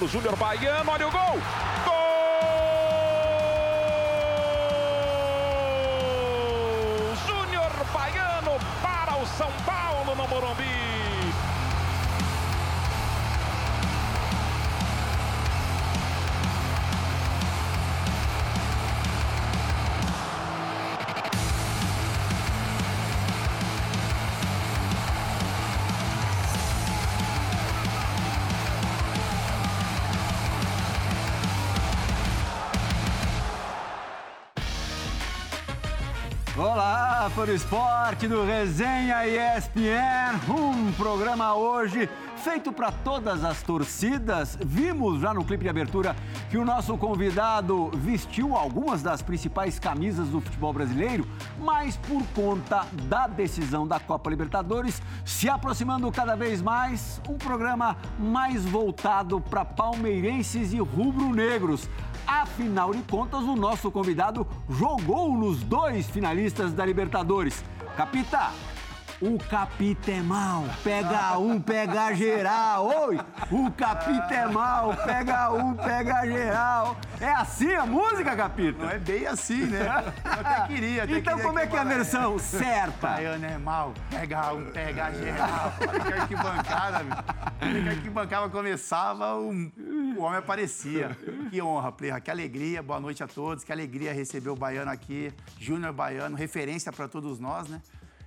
bola pro Júnior Baiano, olha o gol! Para esporte do Resenha ESPN, um programa hoje feito para todas as torcidas. Vimos já no clipe de abertura que o nosso convidado vestiu algumas das principais camisas do futebol brasileiro, mas por conta da decisão da Copa Libertadores, se aproximando cada vez mais, um programa mais voltado para palmeirenses e rubro-negros. Afinal de contas, o nosso convidado jogou nos dois finalistas da Libertadores. Capita, o capita é mal, pega um, pega geral. Oi, o capita é mal, pega um, pega geral. É assim a música, capita? Não é bem assim, né? Eu até queria. Até então queria como é que é a bola- versão certa? Baiano é mal, pega um, pega geral. Olha que arquibancada, meu. Olha que arquibancada começava, o, o homem aparecia. Que honra, Plirra, que alegria. Boa noite a todos. Que alegria receber o Baiano aqui. Júnior Baiano, referência para todos nós, né?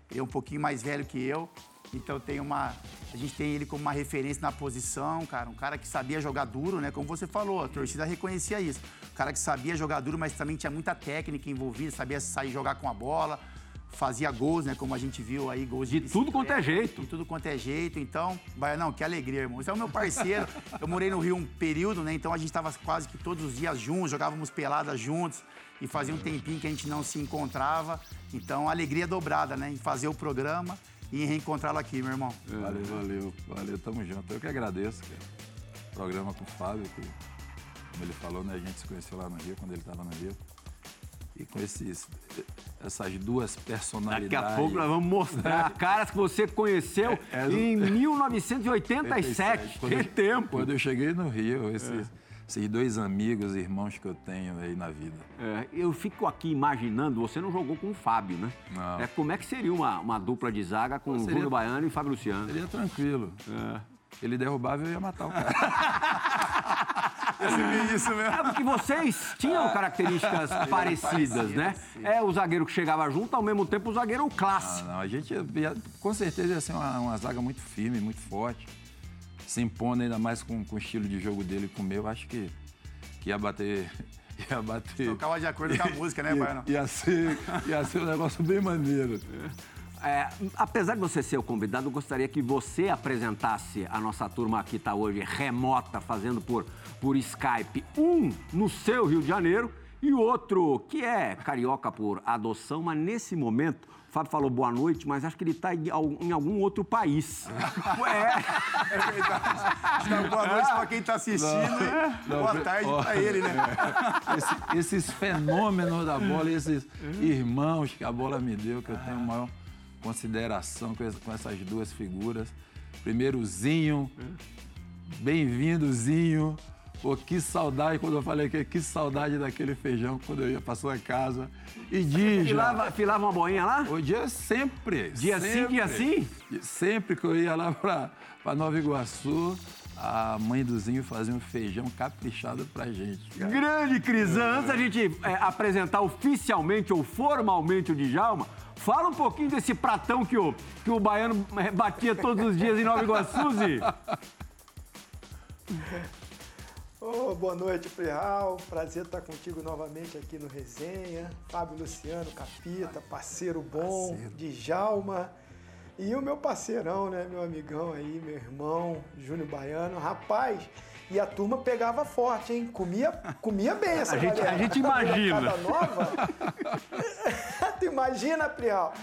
Ele é um pouquinho mais velho que eu. Então tem uma. A gente tem ele como uma referência na posição, cara. Um cara que sabia jogar duro, né? Como você falou, a torcida reconhecia isso. Um cara que sabia jogar duro, mas também tinha muita técnica envolvida, sabia sair jogar com a bola, fazia gols, né? Como a gente viu aí, gols De tudo quanto é jeito. De tudo quanto é jeito. Então, Baianão, que alegria, irmão. Você é o meu parceiro. Eu morei no Rio um período, né? Então a gente estava quase que todos os dias juntos, jogávamos peladas juntos. E fazia um tempinho que a gente não se encontrava. Então, alegria dobrada, né? Em fazer o programa e em reencontrá-lo aqui, meu irmão. Valeu, valeu, valeu, tamo junto. Eu que agradeço, cara. Programa com o Fábio, que, como ele falou, né, a gente se conheceu lá no Rio, quando ele estava no Rio. E com esses, essas duas Daqui personalidades. a pouco nós vamos mostrar caras que você conheceu É, é, em 1987. Quando Que eu- tempo! Quando eu cheguei no Rio, esses, esses dois amigos, irmãos que eu tenho aí na vida. É, eu fico aqui imaginando, você não jogou com o Fábio, né? Não. É, como é que seria uma, uma dupla de zaga com Seria- Júnior Baiano e Fábio Luciano? Seria tranquilo. Ele derrubava e eu ia matar o cara. isso mesmo. É porque vocês tinham características parecidas, né? É o zagueiro que chegava junto, ao mesmo tempo o zagueiro Ah, clássico. não, a gente ia, com certeza ia ser uma, uma zaga muito firme, muito forte. Se impondo ainda mais com, com o estilo de jogo dele e com o meu, acho que, que ia bater. Ia bater. Tocava de acordo com a música, né, Baiano? Ia, ia, ser, ia ser um negócio bem maneiro. É, apesar de você ser o convidado, eu gostaria que você apresentasse a nossa turma que está hoje remota, fazendo por, por Skype. Um no seu Rio de Janeiro e o outro que é carioca por adoção, mas nesse momento, o Fábio falou boa noite, mas acho que ele está em, em algum outro país. é, É verdade. Então, boa noite para quem está assistindo e boa tarde para ele, né? Esse- esses fenômenos da bola, esses irmãos que a bola me deu, que eu tenho maior consideração com, com essas duas figuras. Primeiro, Zinho. Bem-vindo, Zinho. Pô, que saudade, quando eu falei que que saudade daquele feijão quando eu ia pra sua casa. E Dija. filava, filava uma boinha lá? O dia sempre. Dia sim, sempre. dia sim? Sempre que eu ia lá pra, pra Nova Iguaçu, a mãe do Zinho fazia um feijão caprichado pra gente. cara. Grande Crisan, antes da gente é, apresentar oficialmente ou formalmente o Djalma, fala um pouquinho desse pratão que o, que o baiano batia todos os dias em Nova Iguaçu, Zi. Ô, boa noite, Ferral. Prazer estar contigo novamente aqui no Resenha. Fábio Luciano, Capita, parceiro bom, Djalma. E o meu parceirão, né? Meu amigão aí, meu irmão, Júnior Baiano. Rapaz, e a turma pegava forte, hein? Comia, comia bem essa A gente- galera. a gente imagina. Nova. tu imagina, Prial?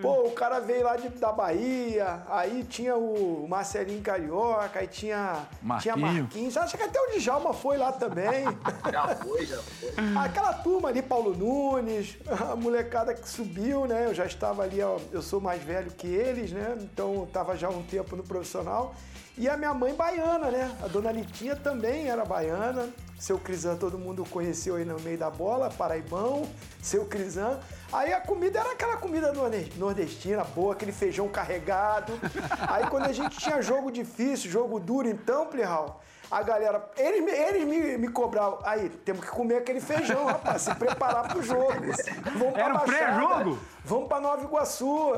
Pô, o cara veio lá de, da Bahia, aí tinha o Marcelinho Carioca, aí tinha Marquinho. tinha Marquinhos. Acho que até o Djalma foi lá também. Já foi, já foi. Aquela turma ali, Paulo Nunes, a molecada que subiu, né? Eu já estava ali, ó, eu sou mais velho que eles, né? Então eu estava já há um tempo no profissional. E a minha mãe baiana, né? A dona Litinha também era baiana. Seu Crisan todo mundo conheceu aí no meio da bola, Paraibão, seu Crisan. Aí a comida era aquela comida norde- nordestina, boa, aquele feijão carregado. Aí quando a gente tinha jogo difícil, jogo duro, então, Plihal, a galera, eles, me- eles me, me cobravam. Aí, temos que comer aquele feijão, rapaz, se preparar pro jogo. Vamos Era o pré-jogo? Vamos pra Nova Iguaçu.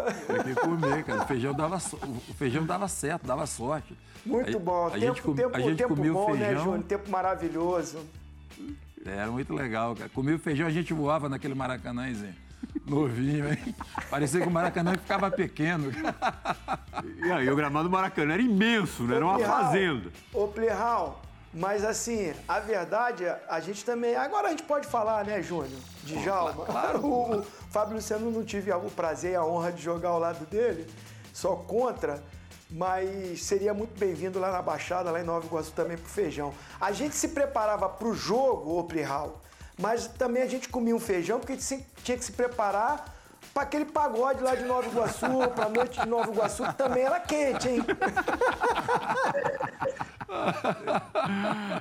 Tem que comer, cara. O feijão dava, o feijão dava certo, dava sorte. Muito A- bom. A tempo, gente, com- tempo, a gente tempo comia bom, né, feijão. Júnior? Tempo maravilhoso. Era muito legal, cara. Comia o feijão, a gente voava naquele maracanãzinho. Novinho, hein? Parecia que o Maracanã ficava pequeno. E aí, o gramado do Maracanã era imenso, né? Era uma Plihal, fazenda. Ô, Plihal, mas assim, a verdade, a gente também. Agora a gente pode falar, né, Júnior? De Jalma. o, o Fábio Luciano não tive o prazer e a honra de jogar ao lado dele, só contra. Mas seria muito bem-vindo lá na Baixada, lá em Nova Iguaçu também pro feijão. A gente se preparava pro jogo, ô Plihal, mas também a gente comia um feijão porque a gente tinha que se preparar para aquele pagode lá de Nova Iguaçu, pra noite de Nova Iguaçu, que também era quente, hein?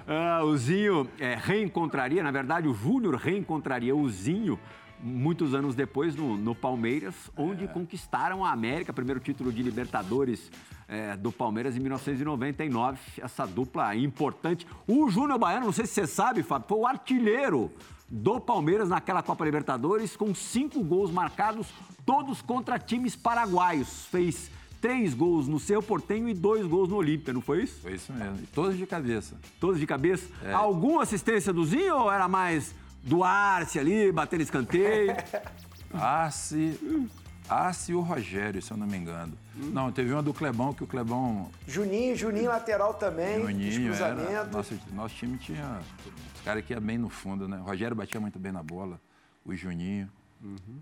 Ah, o Zinho é, reencontraria, na verdade, o Júnior reencontraria o Zinho muitos anos depois no, no Palmeiras, onde conquistaram a América, primeiro título de Libertadores é, do Palmeiras em 1999. Essa dupla importante. O Júnior Baiano, não sei se você sabe, Fábio, foi o artilheiro do Palmeiras naquela Copa Libertadores, com cinco gols marcados, todos contra times paraguaios. Fez três gols no Cerro Portenho e dois gols no Olímpia, não foi isso? Foi isso mesmo. E todos de cabeça. Todos de cabeça. Alguma assistência do Zinho ou era mais do Arce ali, batendo escanteio? Arce, Arce e o Rogério, se eu não me engano. Não, teve uma do Clebão, que o Clebão Juninho, Juninho lateral também, Juninho era. Nosso, nosso time tinha. Os caras que iam bem no fundo, né? O Rogério batia muito bem na bola, o Juninho.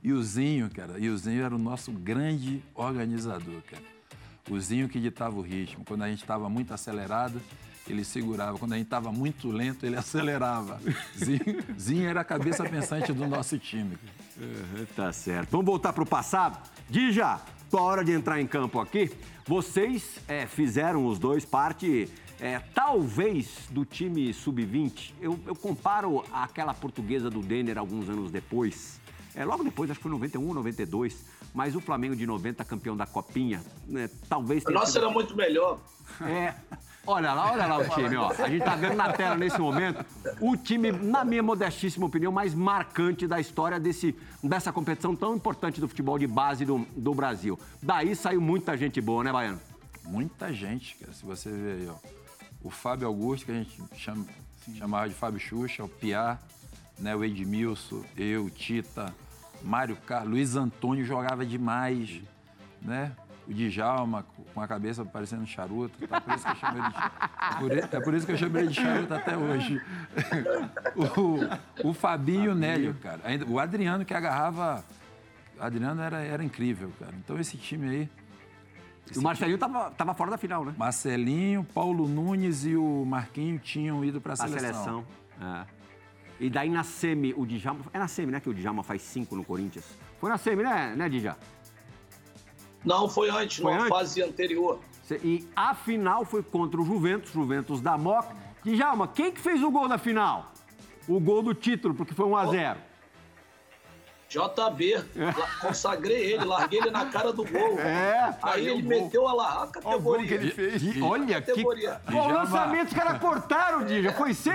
E o Zinho, cara. E o Zinho era o nosso grande organizador, cara. O Zinho que ditava o ritmo. Quando a gente estava muito acelerado, ele segurava. Quando a gente estava muito lento, ele acelerava. Zinho, Zinho era a cabeça pensante do nosso time. tá certo. Vamos voltar para o passado? Dija, tua hora de entrar em campo aqui. Vocês é, fizeram os dois parte, é, talvez, do time sub-20. Eu, eu comparo àquela portuguesa do Denner alguns anos depois. É, logo depois, acho que foi 91, 92. Mas o Flamengo de 90, campeão da Copinha, né, talvez tenha nossa sido- era muito melhor. É. Olha lá, olha lá o time, ó. A gente tá vendo na tela nesse momento o time, na minha modestíssima opinião, mais marcante da história desse, dessa competição tão importante do futebol de base do, do Brasil. Daí saiu muita gente boa, né, Baiano? Muita gente, cara. Se você ver aí, ó. O Fábio Augusto, que a gente chama- chamava de Fábio Xuxa, o Piá, né, o Edmilson, eu, o Tita, Mário Carlos, Luiz Antônio jogava demais, né? O Djalma, com a cabeça parecendo charuto. Tá? Por isso que eu chamo ele de, por i- é por isso que eu chamo ele de charuto até hoje. o, o Fabinho e o Nélio, cara. Ainda, o Adriano que agarrava... O Adriano era, era incrível, cara. Então esse time aí... o Marcelinho tava, tava fora da final, né? Marcelinho, Paulo Nunes e o Marquinho tinham ido para a A seleção. seleção. É. E daí na semi, o Djalma... É na semi, né, que o Djalma faz cinco no Corinthians. Foi na semi, né, né Djalma? Não, foi antes, Foi numa antes? fase anterior. E a final foi contra o Juventus, Juventus da Moca. Djalma, quem que fez o gol da final? O gol do título, porque foi 1 a 0 JB, consagrei ele, larguei ele na cara do gol. É, Aí ele meteu a, la- a categoria. fez. E olha que... Categoria. O Djalma. lançamento os caras cortaram, Dija. Foi seu?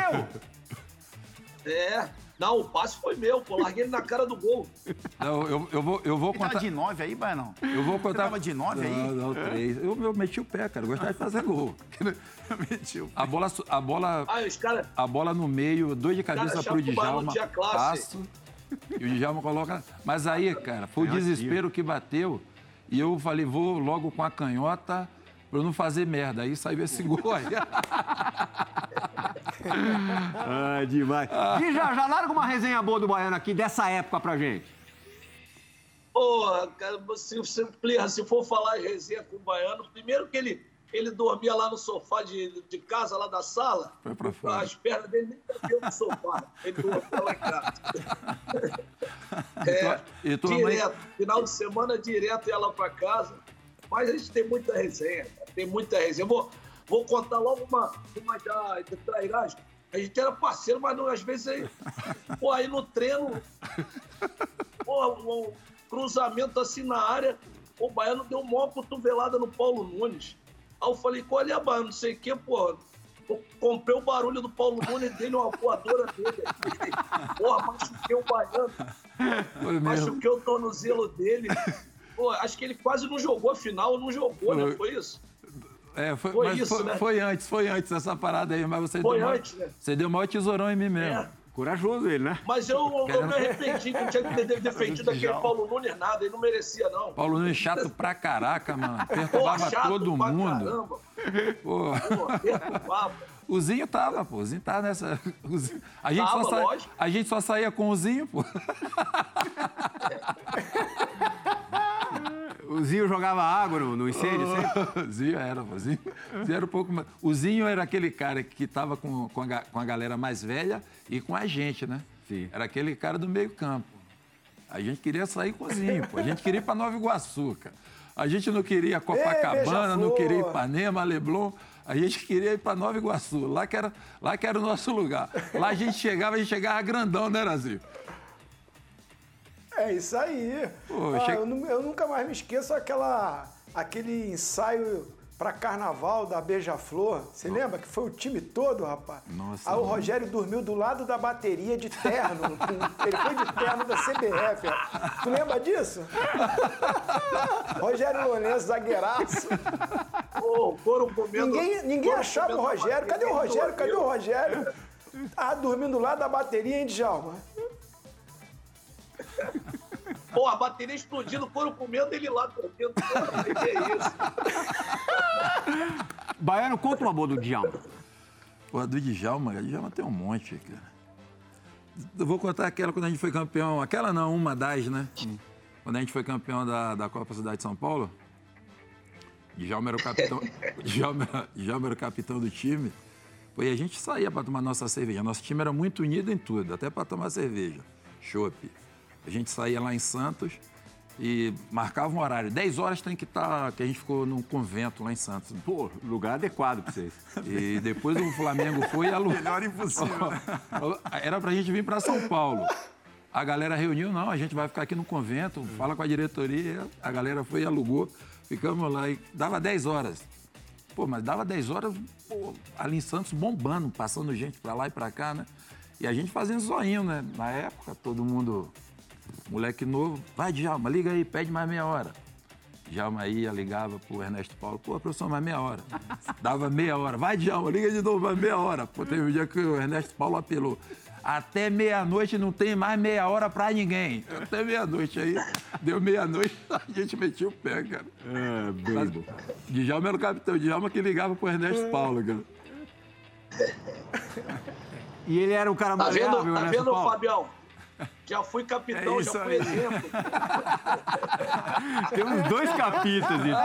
É. Não, o passe foi meu, pô. Larguei ele na cara do gol. Não, eu, eu vou, eu vou Ele tava contar. de nove aí, Bainão? Eu vou Você contar. tava de nove aí? Não, não, três. Eu, eu meti o pé, cara. Eu gostava de fazer gol. Mentiu. A bola, a bola, Aí os caras. a bola no meio, dois de cabeça Cara, pro o Djalma. Passo. E o Djalma coloca. Mas aí, cara, foi o desespero que bateu. E eu falei, vou logo com a canhota pra eu não fazer merda. Aí saiu esse gol aí. Ah, demais. Dija, já larga uma resenha boa do Baiano aqui dessa época pra gente. Porra, cara, se, se, se for falar em resenha com o baiano, primeiro que ele, ele dormia lá no sofá de, de casa, lá da sala. Foi pra fora. As pernas dele nem cabiam no sofá. Ele dormia lá em casa. É, E tua direto. mãe- Final de semana, direto ia lá pra casa. Mas a gente tem muita resenha, cara, tem muita resenha. Vou, vou contar logo uma, uma já de trairagem. A gente era parceiro, mas não, às vezes aí, pô, aí no treino, pô, um cruzamento assim na área, o Baiano deu uma cotovelada no Paulo Nunes. Aí eu falei, qual é, Baiano? Não sei o quê, pô. Eu comprei o barulho do Paulo Nunes dele, uma voadora dele. Porra, machuquei o Baiano. Foi mesmo. Machuquei o tornozelo dele. Pô, acho que ele quase não jogou a final, não jogou, né? Foi. Foi isso? É, foi, Foi mas isso, foi, né? foi antes, foi antes essa parada aí, mas você Foi deu maior- antes, né? Você deu o maior tesourão em mim mesmo. É. Corajoso ele, né? Mas eu, eu me arrependi que eu tinha que ter defendido aquele Paulo Nunes nada, ele não merecia, não. Paulo Nunes chato pra caraca, mano. Pô, Perturbava chato todo pra mundo. Caramba. Pô. Pô, perturbava. O Zinho tava, pô. O Zinho tava nessa. o Zinho- A, gente Tava, só sa- a gente só saía com o Zinho, pô. O Zinho jogava água no, no incêndio sempre. O Zinho era. O Zinho, Zinho era um pouco mais. O Zinho era aquele cara que tava com, com, a, com a galera mais velha e com a gente, né? Sim. Era aquele cara do meio-campo. A gente queria sair com o Zinho, pô. A gente queria ir pra Nova Iguaçu, cara. A gente não queria Copacabana, não beija-flor. queria Ipanema, Leblon. A gente queria ir pra Nova Iguaçu. Lá que, era, lá que era o nosso lugar. Lá a gente chegava, a gente chegava grandão, né, Brasil? É isso aí. Pô, Ah, che- eu, eu nunca mais me esqueço aquela, aquele ensaio para carnaval da Beija-Flor. Você lembra que foi o time todo, rapaz? Nossa, Aí o. Rogério dormiu do lado da bateria de terno. Ele foi de terno da CBF. ó. Tu lembra disso? Rogério Lourenço, zagueiraço. Couro comendo. Ninguém, ninguém couro achava o Rogério. Cadê o Rogério? Cadê o. Rogério? Ah, dormindo do lado da bateria, hein, Djalma? Pô, a bateria explodindo, couro comendo, ele lá dormindo. Pô, que é isso? Baiano, conta uma boa do Djalma. Pô, do Djalma, o Djalma tem um monte, cara. Eu vou contar aquela quando a gente foi campeão. Aquela não, uma das, né? Quando a gente foi campeão da, da Copa Cidade de São Paulo. Djalma era o capitão. Djalma, era- Djalma era o capitão do time. Pô, e a gente saía para tomar nossa cerveja. Nosso time era muito unido em tudo, até para tomar cerveja. Chopp. A gente saía lá em Santos e marcava um horário. 10 horas tem que estar, que a gente ficou num convento lá em Santos. Pô, lugar adequado pra vocês. E depois o Flamengo foi e alugou. Melhor impossível. né? Era pra gente vir para São Paulo. A galera reuniu, não, a gente vai ficar aqui no convento, fala com a diretoria. A galera foi e alugou. Ficamos lá e dava 10 horas. Pô, mas dava 10 horas, pô, ali em Santos bombando, passando gente pra lá e pra cá, né? E a gente fazendo zoinho, né? Na época, todo mundo, moleque novo, vai, Djalma, liga aí, pede mais meia hora. Djalma ia, ligava pro Ernesto Paulo, pô, professor, mais meia hora. Dava meia hora, vai, Djalma, liga de novo, mais meia hora. Pô, teve um dia que o Ernesto Paulo apelou. Até meia-noite não tem mais meia hora pra ninguém. Até meia-noite aí, deu meia-noite, a gente metia o pé, cara. É, Mas, Djalma era o capitão, Djalma que ligava pro Ernesto Paulo, cara. E ele era um cara Tá maleável, vendo, tá né, vendo Paulo? Fabião? Já fui capitão, É já fui aí. exemplo. Temos dois capítulos, então.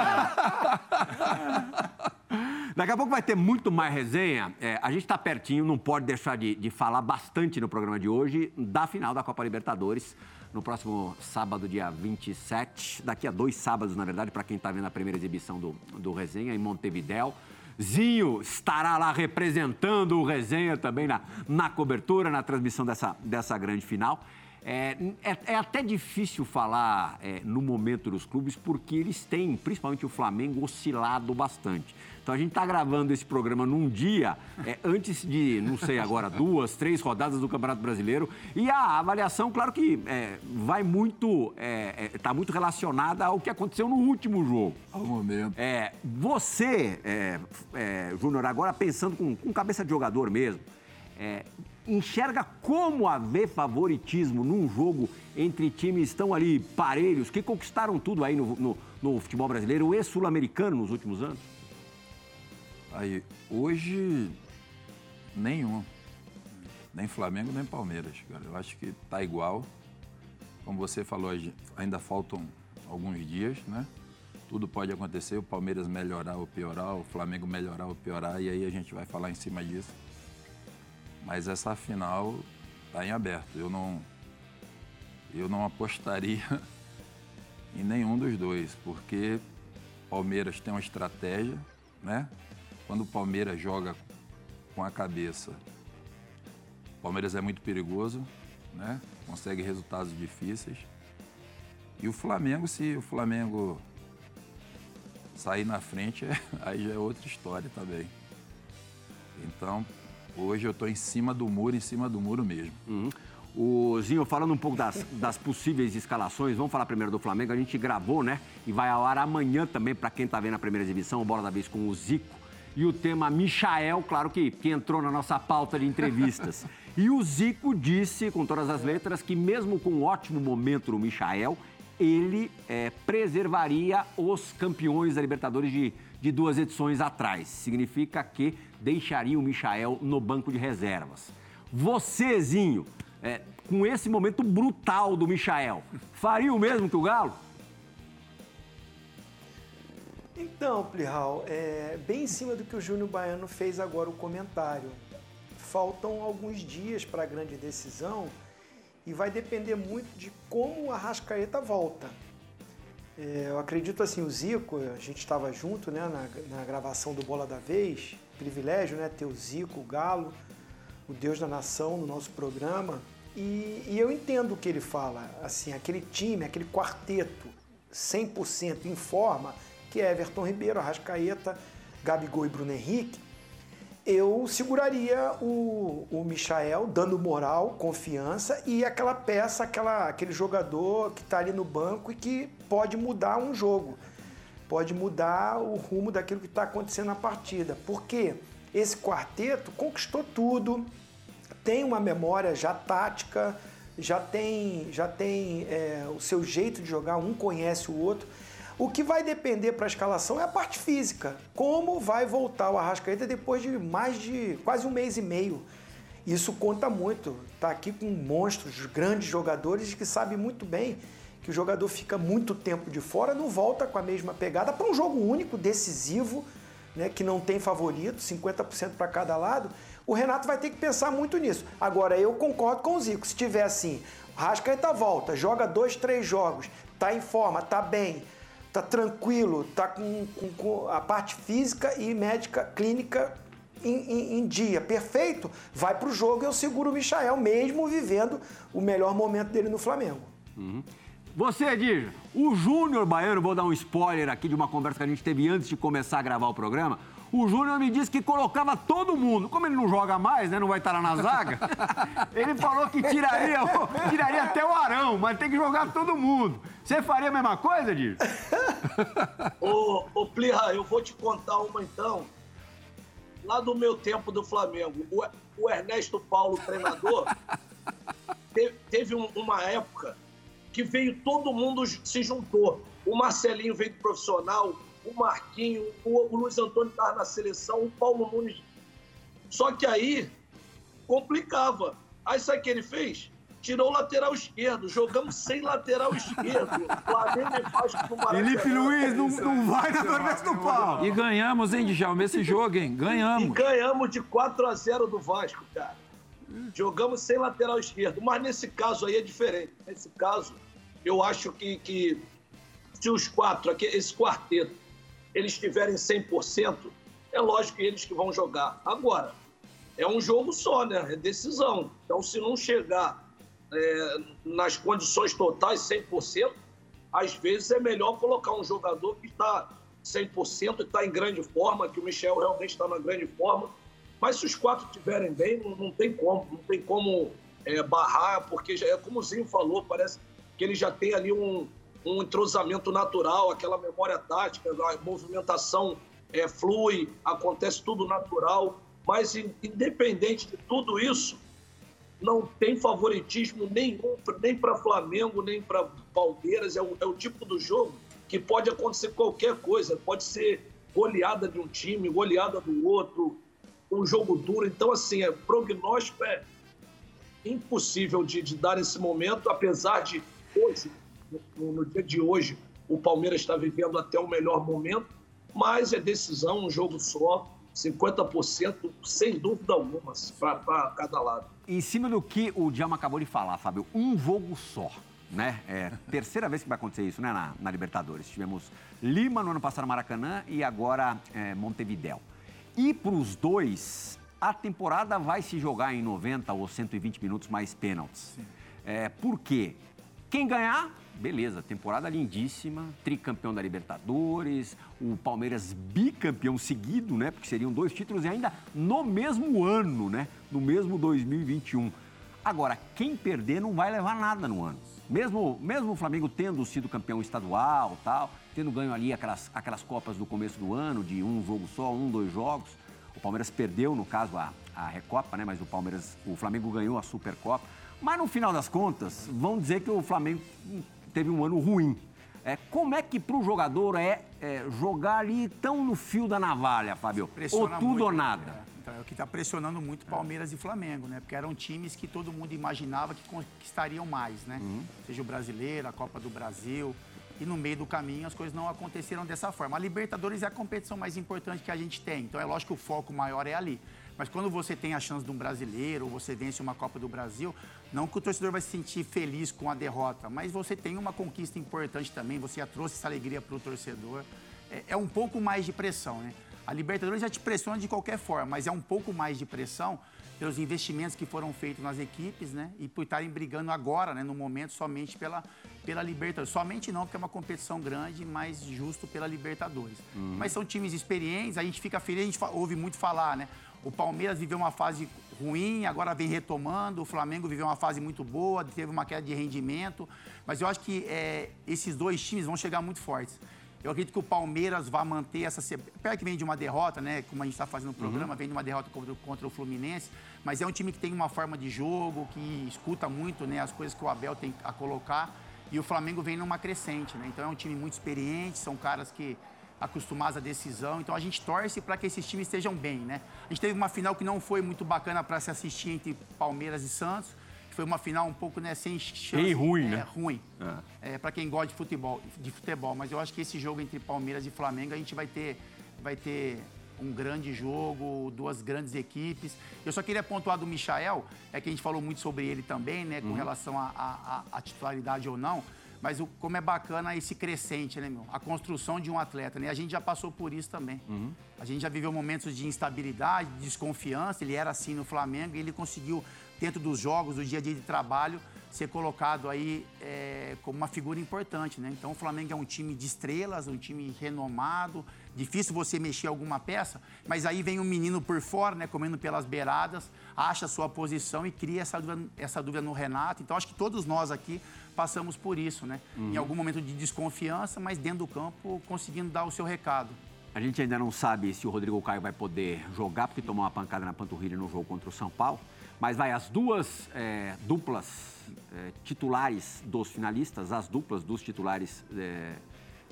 Daqui a pouco vai ter muito mais resenha. É, a gente está pertinho, não pode deixar de, de falar bastante no programa de hoje da final da Copa Libertadores. No próximo sábado, dia 27. Daqui a dois sábados, na verdade, para quem está vendo a primeira exibição do, do Resenha, em Montevidéu. Zinho estará lá representando o Resenha também na, na cobertura, na transmissão dessa, dessa grande final. É, é- é até difícil falar é, no momento dos clubes, porque eles têm, principalmente o Flamengo, oscilado bastante. Então a gente está gravando esse programa num dia é, antes de, não sei agora, duas, três rodadas do Campeonato Brasileiro. E a avaliação, claro que é, vai muito, está muito relacionada ao que aconteceu no último jogo. Ao momento. É, você, é, é, Júnior, agora pensando com, com cabeça de jogador mesmo, é, enxerga como haver favoritismo num jogo entre times estão ali parelhos, que conquistaram tudo aí no, no- no futebol brasileiro e sul-americano nos últimos anos? Aí, hoje, nenhum. Nem Flamengo, nem Palmeiras, cara. Eu acho que tá igual. Como você falou, ainda faltam alguns dias, né? Tudo pode acontecer, o Palmeiras melhorar ou piorar, o Flamengo melhorar ou piorar, e aí a gente vai falar em cima disso. Mas essa final está em aberto. Eu não, eu não apostaria em nenhum dos dois, porque Palmeiras tem uma estratégia, né? Quando o Palmeiras joga com a cabeça, o Palmeiras é muito perigoso, né? Consegue resultados difíceis. E o Flamengo, se o Flamengo sair na frente, aí já é outra história também. Então, hoje eu estou em cima do muro, em cima do muro mesmo. Uhum. O Zinho, falando um pouco das, das, possíveis escalações, vamos falar primeiro do Flamengo. A gente gravou, né? E vai ao ar amanhã também, para quem está vendo a primeira exibição, o Bola da Vez com o Zico. E o tema Michael, claro que, que entrou na nossa pauta de entrevistas. e o Zico disse, com todas as letras, que mesmo com um ótimo momento no Michael, ele é, preservaria os campeões da Libertadores de, de duas edições atrás. Significa que deixaria o Michael no banco de reservas. Vocêzinho, é, com esse momento brutal do Michael, faria o mesmo que o Galo? Então, Plihal, é bem em cima do que o Júnior Baiano fez agora o comentário. Faltam alguns dias para a grande decisão e vai depender muito de como o Arrascaeta volta. É, eu acredito assim, o Zico, a gente estava junto né, na, na, gravação do Bola da Vez, privilégio né, ter o Zico, o Galo, o Deus da Nação no nosso programa. E, e eu entendo o que ele fala, assim, aquele time, aquele quarteto 100% em forma, que é Everton Ribeiro, Arrascaeta, Gabigol e Bruno Henrique, eu seguraria o, o Michael, dando moral, confiança e aquela peça, aquela, aquele jogador que está ali no banco e que pode mudar um jogo, pode mudar o rumo daquilo que está acontecendo na partida. Porque esse quarteto conquistou tudo, tem uma memória já tática, já tem, já tem é, o seu jeito de jogar, um conhece o outro. O que vai depender para a escalação é a parte física. Como vai voltar o Arrascaeta depois de mais de quase um mês e meio. Isso conta muito. Está aqui com monstros, grandes jogadores que sabem muito bem que o jogador fica muito tempo de fora, não volta com a mesma pegada para um jogo único, decisivo, né, que não tem favorito, 50% para cada lado. O Renato vai ter que pensar muito nisso. Agora, eu concordo com o Zico. Se tiver assim, Rascaeta volta, joga dois, três jogos, tá em forma, tá bem, tá tranquilo, tá com, com, com a parte física e médica clínica em, em, em, dia perfeito, vai para o jogo e eu seguro o Michael, mesmo vivendo o melhor momento dele no Flamengo. Uhum. Você, Edija, o Júnior Baiano, vou dar um spoiler aqui de uma conversa que a gente teve antes de começar a gravar o programa. O Júnior me disse que colocava todo mundo. Como ele não joga mais, né? Não vai estar lá na zaga. ele falou que tiraria, tiraria até o Arão, mas tem que jogar todo mundo. Você faria a mesma coisa, Dir? ô, ô Plirra, eu vou te contar uma então. Lá do meu tempo do Flamengo, o, o Ernesto Paulo, treinador, teve, teve um, uma época que veio todo mundo se juntou. O Marcelinho veio do profissional, o Marquinho, o, o Luiz Antônio estava na seleção, o Paulo Nunes. Só que aí complicava. Aí sabe o que ele fez? Tirou o lateral esquerdo, jogamos sem lateral esquerdo. Flamengo e Vasco no Felipe Luiz não, não vai na cabeça do pau. E ganhamos, hein, Djalma, esse jogo, hein? Ganhamos. E ganhamos de 4 a 0 do Vasco, cara. Jogamos sem lateral esquerdo. Mas nesse caso aí é diferente. Nesse caso, eu acho que, que se os quatro, aqui, esse quarteto, eles estiverem 100%, é lógico que eles que vão jogar. Agora, é um jogo só, né? É decisão. Então, se não chegar é, nas condições totais, 100%, às vezes é melhor colocar um jogador que está 100% e está em grande forma, que o Michel realmente está na grande forma. Mas se os quatro estiverem bem, não, não, tem como, não tem como é, barrar, porque já é como o Zinho falou, parece que ele já tem ali um, um entrosamento natural, aquela memória tática, a movimentação é, flui, acontece tudo natural, mas independente de tudo isso, não tem favoritismo nenhum, nem para Flamengo, nem para Palmeiras, é o, é o tipo do jogo que pode acontecer qualquer coisa, pode ser goleada de um time, goleada do outro, um jogo duro. Então, assim, é, prognóstico é impossível de, de dar nesse momento, apesar de hoje, no, no dia de hoje, o Palmeiras está vivendo até o melhor momento, mas é decisão, um jogo só, 50%, sem dúvida alguma, para cada lado. Em cima do que o Djalma acabou de falar, Fábio, um jogo só. Né? É terceira vez que vai acontecer isso né, na, na Libertadores. Tivemos Lima no ano passado Maracanã e agora é, Montevidéu. E para os dois, a temporada vai se jogar em 90 ou 120 minutos mais pênaltis. É, por quê? Quem ganhar, beleza, temporada lindíssima, tricampeão da Libertadores, o Palmeiras bicampeão seguido, né? Porque seriam dois títulos e ainda no mesmo ano, né? No mesmo 2021. Agora, quem perder não vai levar nada no ano. Mesmo, mesmo o Flamengo tendo sido campeão estadual, tal, tendo ganho ali aquelas, aquelas copas do começo do ano, de um jogo só, um, dois jogos. O Palmeiras perdeu, no caso, a, a Recopa, né? Mas o Palmeiras, o Flamengo ganhou a Supercopa. Mas no final das contas, vão dizer que o Flamengo teve um ano ruim. É, como é que para o jogador é, é, jogar ali tão no fio da navalha, Fábio? Ou tudo muito, ou nada? É, então, é o que está pressionando muito Palmeiras e Flamengo, né? Porque eram times que todo mundo imaginava que conquistariam mais, né? Uhum. Seja o brasileiro, a Copa do Brasil. E no meio do caminho as coisas não aconteceram dessa forma. A Libertadores é a competição mais importante que a gente tem. Então é lógico que o foco maior é ali. Mas quando você tem a chance de um brasileiro, ou você vence uma Copa do Brasil, não que o torcedor vai se sentir feliz com a derrota, mas você tem uma conquista importante também, você já trouxe essa alegria para o torcedor. É, é, um pouco mais de pressão, né? A Libertadores já te pressiona de qualquer forma, mas é um pouco mais de pressão pelos investimentos que foram feitos nas equipes, né? E por estarem brigando agora, né? No momento, somente pela, pela Libertadores. Somente não, porque é uma competição grande, mas justo pela Libertadores. Uhum. Mas são times experientes, a gente fica feliz, a gente ouve muito falar, né? O Palmeiras viveu uma fase ruim, agora vem retomando. O Flamengo viveu uma fase muito boa, teve uma queda de rendimento. Mas eu acho que é, esses dois times vão chegar muito fortes. Eu acredito que o Palmeiras vai manter essa. Apesar que vem de uma derrota, né? Como a gente está fazendo o programa, uhum. vem de uma derrota contra, contra, o Fluminense. Mas é um time que tem uma forma de jogo, que escuta muito né, as coisas que o Abel tem a colocar. E o Flamengo vem numa crescente, né? Então é um time muito experiente, são caras que acostumados à decisão. Então a gente torce para que esses times estejam bem, né? A gente teve uma final que não foi muito bacana para se assistir entre Palmeiras e Santos. Foi uma final um pouco né, sem chance. Bem ruim, é, né? Ruim. É. é para quem gosta de futebol, de futebol. Mas eu acho que esse jogo entre Palmeiras e Flamengo a gente vai ter, vai ter um grande jogo, duas grandes equipes. Eu só queria pontuar do Michael, é que a gente falou muito sobre ele também, né? Com uhum. relação à titularidade ou não. Mas o, como é bacana esse crescente, né, meu? A construção de um atleta, né? A gente já passou por isso também. Uhum. A gente já viveu momentos de instabilidade, de desconfiança. Ele era assim no Flamengo e ele conseguiu, dentro dos jogos, do dia a dia de trabalho, ser colocado aí é, como uma figura importante, né? Então o Flamengo é um time de estrelas, um time renomado, difícil você mexer alguma peça, mas aí vem um menino por fora, né, comendo pelas beiradas, acha a sua posição e cria essa dúvida, essa dúvida no Renato. Então acho que todos nós aqui passamos por isso, né? Uhum. Em algum momento de desconfiança, mas dentro do campo conseguindo dar o seu recado. A gente ainda não sabe se o Rodrigo Caio vai poder jogar, porque tomou uma pancada na panturrilha no jogo contra o São Paulo. Mas vai, as duas é, duplas é, titulares dos finalistas, as duplas dos titulares, é,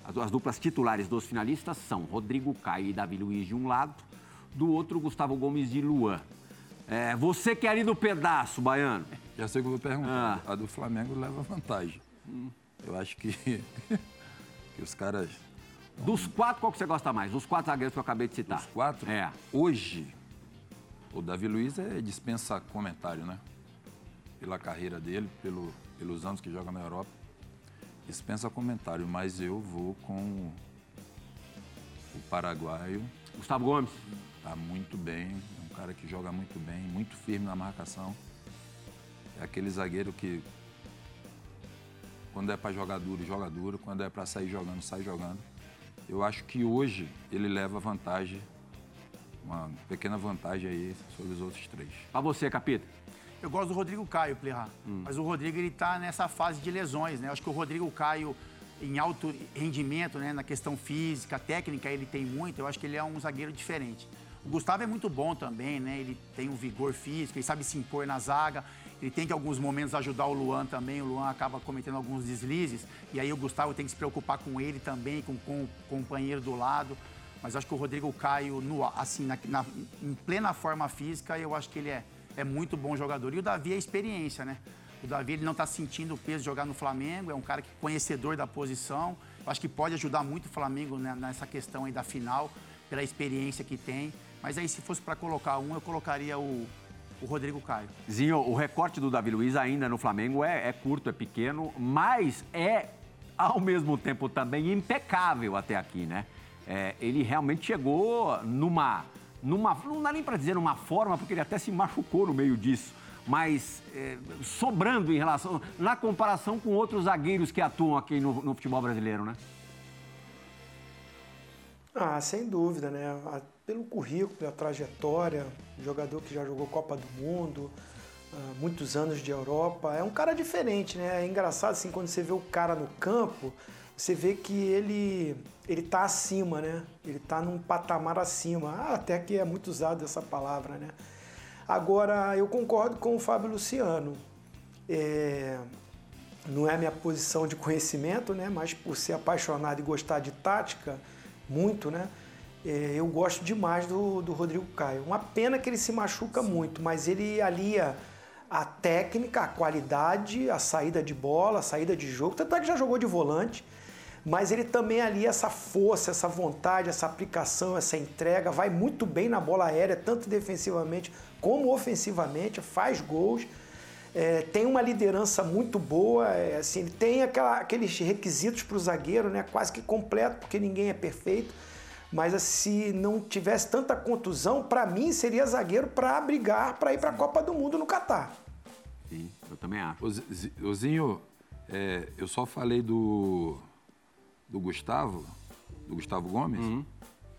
as, as, duplas titulares dos finalistas são Rodrigo Caio e Davi Luiz de um lado, do outro Gustavo Gomes de Luan. É, você que é ali do pedaço, Baiano. Já sei o que eu vou perguntar. Ah. A do Flamengo leva vantagem. Hum. Eu acho que, que os caras. Dos quatro, qual que você gosta mais? Dos quatro zagueiros que eu acabei de citar. Dos quatro? É. Hoje, o Davi Luiz é dispensa comentário, né? Pela carreira dele, pelo, pelos anos que joga na Europa. Dispensa comentário, mas eu vou com o paraguaio. Gustavo Gomes. Tá muito bem, é um cara que joga muito bem, muito firme na marcação. É aquele zagueiro que quando é para jogar duro, joga duro, quando é para sair jogando, sai jogando. Eu acho que hoje ele leva vantagem uma pequena vantagem aí sobre os outros três. Para você, Capita? Eu gosto do Rodrigo Caio, Plirra. Hum. Mas o Rodrigo, ele tá nessa fase de lesões, né? Eu acho que o Rodrigo Caio, em alto rendimento, né? Na questão física, técnica, ele tem muito. Eu acho que ele é um zagueiro diferente. O Gustavo é muito bom também, né? Ele tem um vigor físico, ele sabe se impor na zaga. Ele tem que, em alguns momentos, ajudar o Luan também. O Luan acaba cometendo alguns deslizes. E aí o Gustavo tem que se preocupar com ele também, com, com o companheiro do lado. Mas acho que o Rodrigo Caio, no, assim, na, na, em plena forma física, eu acho que ele é, é muito bom jogador. E o Davi é experiência, né? O Davi ele não está sentindo o peso de jogar no Flamengo, é um cara que conhecedor da posição. Eu acho que pode ajudar muito o Flamengo né, nessa questão aí da final, pela experiência que tem. Mas aí, se fosse para colocar um, eu colocaria o, o Rodrigo Caio. Zinho, o recorte do Davi Luiz ainda no Flamengo é, é curto, é pequeno, mas é, ao mesmo tempo, também impecável até aqui, né? É, ele realmente chegou numa, numa. Não dá nem para dizer numa forma, porque ele até se machucou no meio disso. Mas é, sobrando em relação. Na comparação com outros zagueiros que atuam aqui no, no futebol brasileiro, né? Ah, sem dúvida, né? Pelo currículo, pela trajetória, jogador que já jogou Copa do Mundo, ah, muitos anos de Europa. É um cara diferente, né? É engraçado assim quando você vê o cara no campo, você vê que ele ele tá acima, né? Ele tá num patamar acima. Ah, até que é muito usado essa palavra, né? Agora, eu concordo com o Fábio Luciano. É, não é minha posição de conhecimento, né? Mas por ser apaixonado e gostar de tática, muito, né? É, eu gosto demais do, do Rodrigo Caio. Uma pena que ele se machuca Sim. muito, mas ele alia a técnica, a qualidade, a saída de bola, a saída de jogo. Tanto é que já jogou de volante, mas ele também alia essa força, essa vontade, essa aplicação, essa entrega. Vai muito bem na bola aérea, tanto defensivamente como ofensivamente, faz gols. É, tem uma liderança muito boa, é, assim, ele tem aquela, aqueles requisitos para o zagueiro, né, quase que completo, porque ninguém é perfeito. Mas assim, se não tivesse tanta contusão, para mim seria zagueiro para brigar para ir para a Copa do Mundo no Catar. Sim, eu também acho. Ozinho, é, eu só falei do, do Gustavo, do Gustavo Gomes, uhum.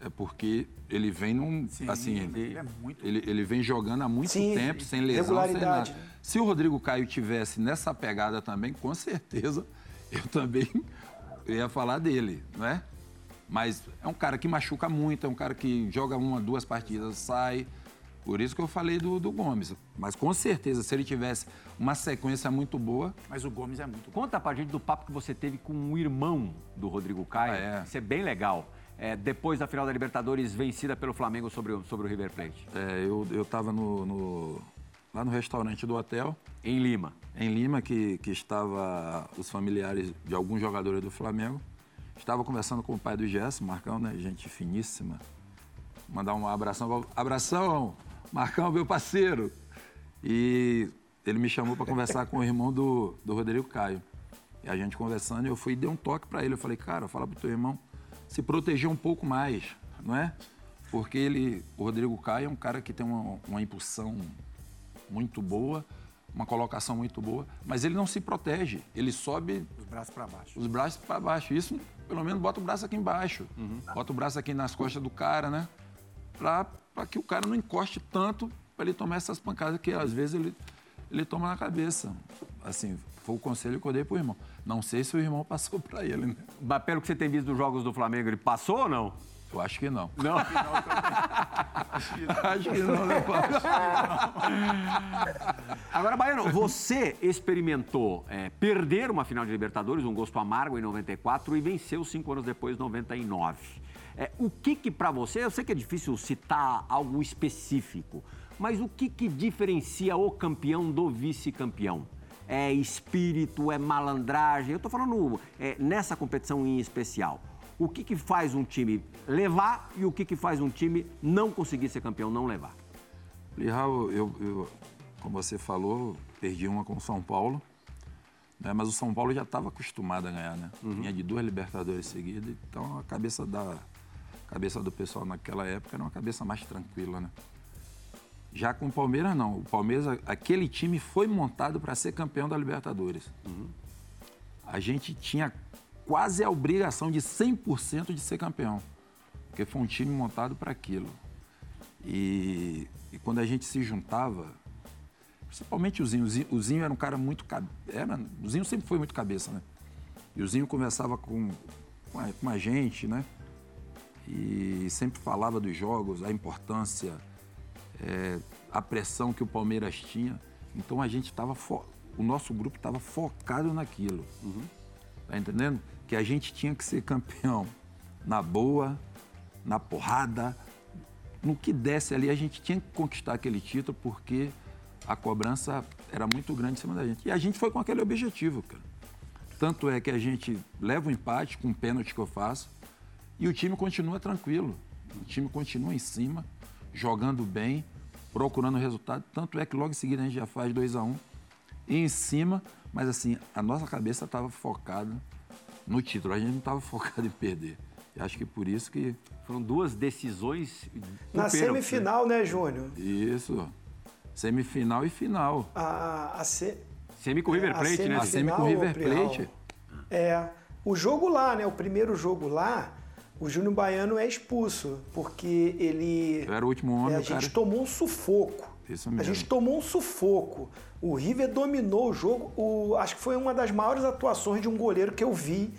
É porque ele vem num. Sim, assim, ele, é muito... ele, ele, vem jogando há muito sim, tempo, sem lesão, sem nada. Se o Rodrigo Caio tivesse nessa pegada também, com certeza eu também ia falar dele, não é? Mas é um cara que machuca muito, é um cara que joga uma, duas partidas, sai. Por isso que eu falei do, do Gomes. Mas com certeza, se ele tivesse uma sequência muito boa. Mas o Gomes é muito bom. Conta pra gente do papo que você teve com o irmão do Rodrigo Caio. Ah, é. Isso é bem legal. É, depois da final da Libertadores vencida pelo Flamengo sobre o, sobre o River Plate. É, eu, eu tava no, no, lá no restaurante do hotel. Em Lima. Em Lima, que, que estava os familiares de alguns jogadores do Flamengo. Estava conversando com o pai do Gerson, Marcão, né? Gente finíssima. Mandar um abração. Abração, Marcão, meu parceiro. E ele me chamou para conversar com o irmão do, do Rodrigo Caio. E a gente conversando, eu fui e dei um toque para ele. Eu falei, cara, fala pro teu irmão se proteger um pouco mais, não é? Porque ele, o Rodrigo Caio é um cara que tem uma, uma impulsão muito boa, uma colocação muito boa, mas ele não se protege. Ele sobe. Os braços para baixo. Os braços para baixo. Isso, pelo menos, bota o braço aqui embaixo. Uhum. Bota o braço aqui nas costas do cara, né? Para que o cara não encoste tanto para ele tomar essas pancadas que às vezes ele, ele toma na cabeça. Assim, foi o conselho que eu dei pro irmão. Não sei se o irmão passou para ele, né? Mas pelo que você tem visto dos jogos do Flamengo, ele passou ou não? Eu acho que não. Não? acho que não, acho que não, né, Agora, Baiano, você experimentou é, perder uma final de Libertadores, um gosto amargo em 94 e venceu cinco anos depois, em 99. É, o que que para você, eu sei que é difícil citar algo específico, mas o que que diferencia o campeão do vice-campeão? É espírito, é malandragem? Eu estou falando é, nessa competição em especial o que, que faz um time levar e o que, que faz um time não conseguir ser campeão, não levar? Lihal, eu, eu, como você falou, perdi uma com o São Paulo, né? mas o São Paulo já estava acostumado a ganhar, né? Uhum. Vinha de duas Libertadores seguidas, então a cabeça da a cabeça do pessoal naquela época era uma cabeça mais tranquila, né? Já com o Palmeiras, não. O Palmeiras, aquele time foi montado para ser campeão da Libertadores. Uhum. A gente tinha quase a obrigação de 100% de ser campeão, porque foi um time montado para aquilo. E, e, quando a gente se juntava, principalmente o Zinho, o Zinho, o Zinho era um cara muito. Era, o Zinho sempre foi muito cabeça, né? E o Zinho conversava com, com, a, com a gente, né? E sempre falava dos jogos, a importância, é, a pressão que o Palmeiras tinha. Então a gente estava. O nosso grupo estava focado naquilo. Uhum. Tá entendendo? que a gente tinha que ser campeão na boa, na porrada, no que desse ali, a gente tinha que conquistar aquele título porque a cobrança era muito grande em cima da gente. E a gente foi com aquele objetivo, cara. Tanto é que a gente leva o empate com o pênalti que eu faço e o time continua tranquilo. O time continua em cima, jogando bem, procurando resultado. Tanto é que logo em seguida a gente já faz 2 a 1 um, e em cima, mas assim, a nossa cabeça estava focada no título. A gente não estava focado em perder. E acho que por isso que. Foram duas decisões. Na pênalti, semifinal, né, Júnior? Isso. Semifinal e final. A, a se... Semi com o River Plate, a né? A semi com o River Plate. É. O jogo lá, né? O primeiro jogo lá, o Júnior Baiano é expulso, porque ele. Eu era o último homem, é, A gente cara... tomou um sufoco. Isso mesmo. A gente tomou um sufoco. O River dominou o jogo. O, acho que foi uma das maiores atuações de um goleiro que eu vi,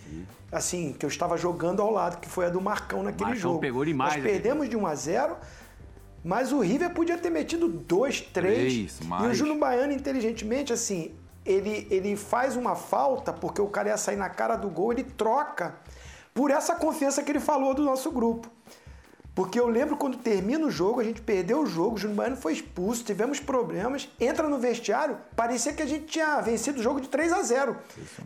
assim, que eu estava jogando ao lado, que foi a do Marcão naquele Marcão jogo. pegou demais. Nós perdemos de 1 a 0 mas o River podia ter metido dois, três. três mais. E o Júnior Baiano, inteligentemente, assim, ele, ele faz uma falta, porque o cara ia sair na cara do gol, ele troca por essa confiança que ele falou do nosso grupo. Porque eu lembro quando termina o jogo, a gente perdeu o jogo, o Júnior Baiano foi expulso, tivemos problemas, entra no vestiário, parecia que a gente tinha vencido o jogo de 3 a 0.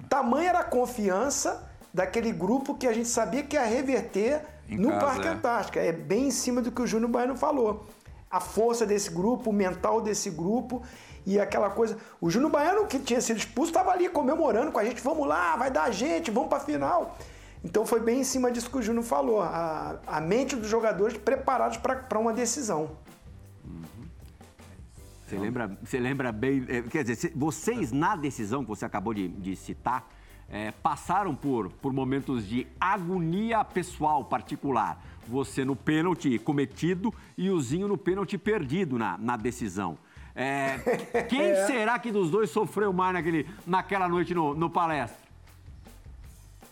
Tamanha era a confiança daquele grupo que a gente sabia que ia reverter em no casa, Parque é. Antártica. É bem em cima do que o Júnior Baiano falou. A força desse grupo, o mental desse grupo e aquela coisa. O Júnior Baiano, que tinha sido expulso, estava ali comemorando com a gente: vamos lá, vai dar a gente, vamos para a final. Então foi bem em cima disso que o Júnior falou, a, a mente dos jogadores preparados para uma decisão. Você lembra, você lembra bem, é, quer dizer, vocês na decisão que você acabou de, de citar, é, passaram por, por momentos de agonia pessoal particular. Você no pênalti cometido e o Zinho no pênalti perdido na, na decisão. É, quem é. será que dos dois sofreu mais naquele, naquela noite no, no palestra?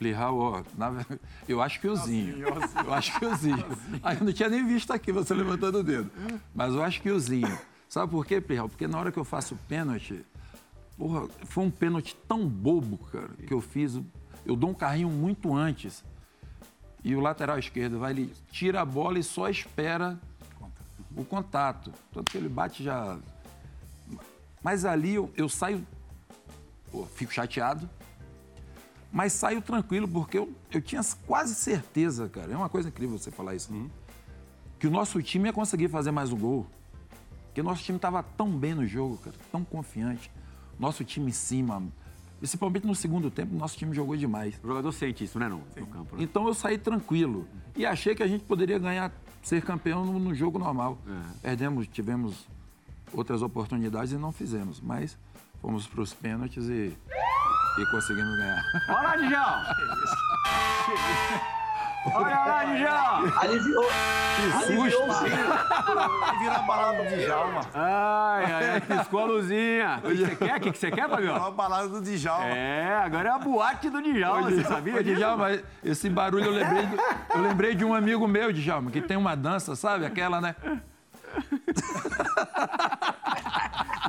Plihal, ó, na, eu acho que o Zinho. Eu acho que o Zinho. Ah, eu não tinha nem visto aqui você levantando o dedo. Mas eu acho que o Zinho. Sabe por quê, Plihal? Porque na hora que eu faço pênalti, porra, foi um pênalti tão bobo, cara, que eu fiz. Eu dou um carrinho muito antes. E o lateral esquerdo vai, ele tira a bola e só espera o contato. Tanto que ele bate já. Mas ali eu, eu saio. Pô, fico chateado mas saio tranquilo, porque eu, eu tinha quase certeza, cara. É uma coisa incrível você falar isso. Uhum. Que o nosso time ia conseguir fazer mais um gol. Porque o nosso time estava tão bem no jogo, cara, tão confiante. Nosso time em cima. Principalmente no segundo tempo, nosso time jogou demais. O jogador sente isso, né, no, no campo. Né? Então eu saí tranquilo. E achei que a gente poderia ganhar, ser campeão no, no jogo normal. É. Perdemos, tivemos outras oportunidades e não fizemos. Mas fomos para os pênaltis e e conseguimos ganhar. Olha lá, Dijão! Olha lá, Dijão! Aliviou. Aliviou o Ele virou a balada do Djalma. Ai, ai, piscou a luzinha. O que você quer? O que você quer, Fabião? Virou a balada do Djalma. É, agora é a boate do Djalma, você sabia disso? Djalma, esse barulho eu lembrei, de, eu lembrei de um amigo meu, Djalma, que tem uma dança, sabe? Aquela, né?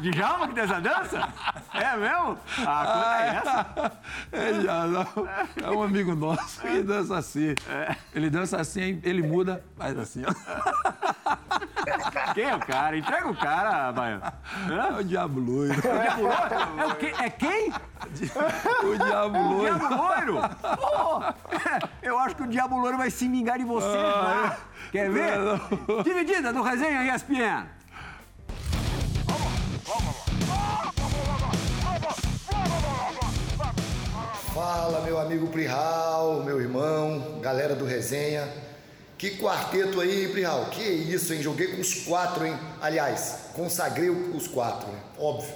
Djalma que tem essa dança? É mesmo? Ah, conta é essa? É, já, não. é um amigo nosso que dança assim. É. Ele dança assim, ele muda, faz assim, ó. Quem é o cara? Entrega o cara, Baiano. É o Diabo Loiro. É o Diabo Loiro? É, que, é quem? O Diabo Loiro. O Diabo Loiro? Pô, eu acho que o Diabo Loiro vai se vingar de você ah, Quer ver? Não. Dividida do Resenha ESPN. Fala, meu amigo Prihal, meu irmão, galera do Resenha. Que quarteto aí, Prihal? Que isso, hein? Joguei com os quatro, hein? Aliás, consagrei os quatro, né? Óbvio.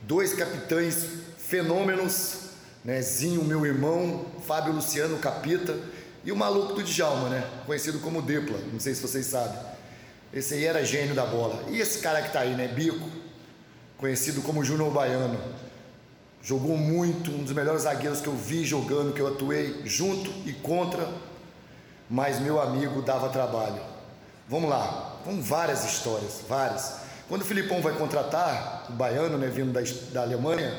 Dois capitães fenômenos, né? Zinho, meu irmão, Fábio Luciano, capita, e o maluco do Djalma, né? Conhecido como Depla, não sei se vocês sabem. Esse aí era gênio da bola. E esse cara que tá aí, né? Bico, conhecido como Júnior Baiano Jogou muito, um dos melhores zagueiros que eu vi jogando, que eu atuei junto e contra, mas meu amigo dava trabalho. Vamos lá, vamos várias histórias, várias. Quando o Filipão vai contratar o baiano, né, vindo da, da Alemanha,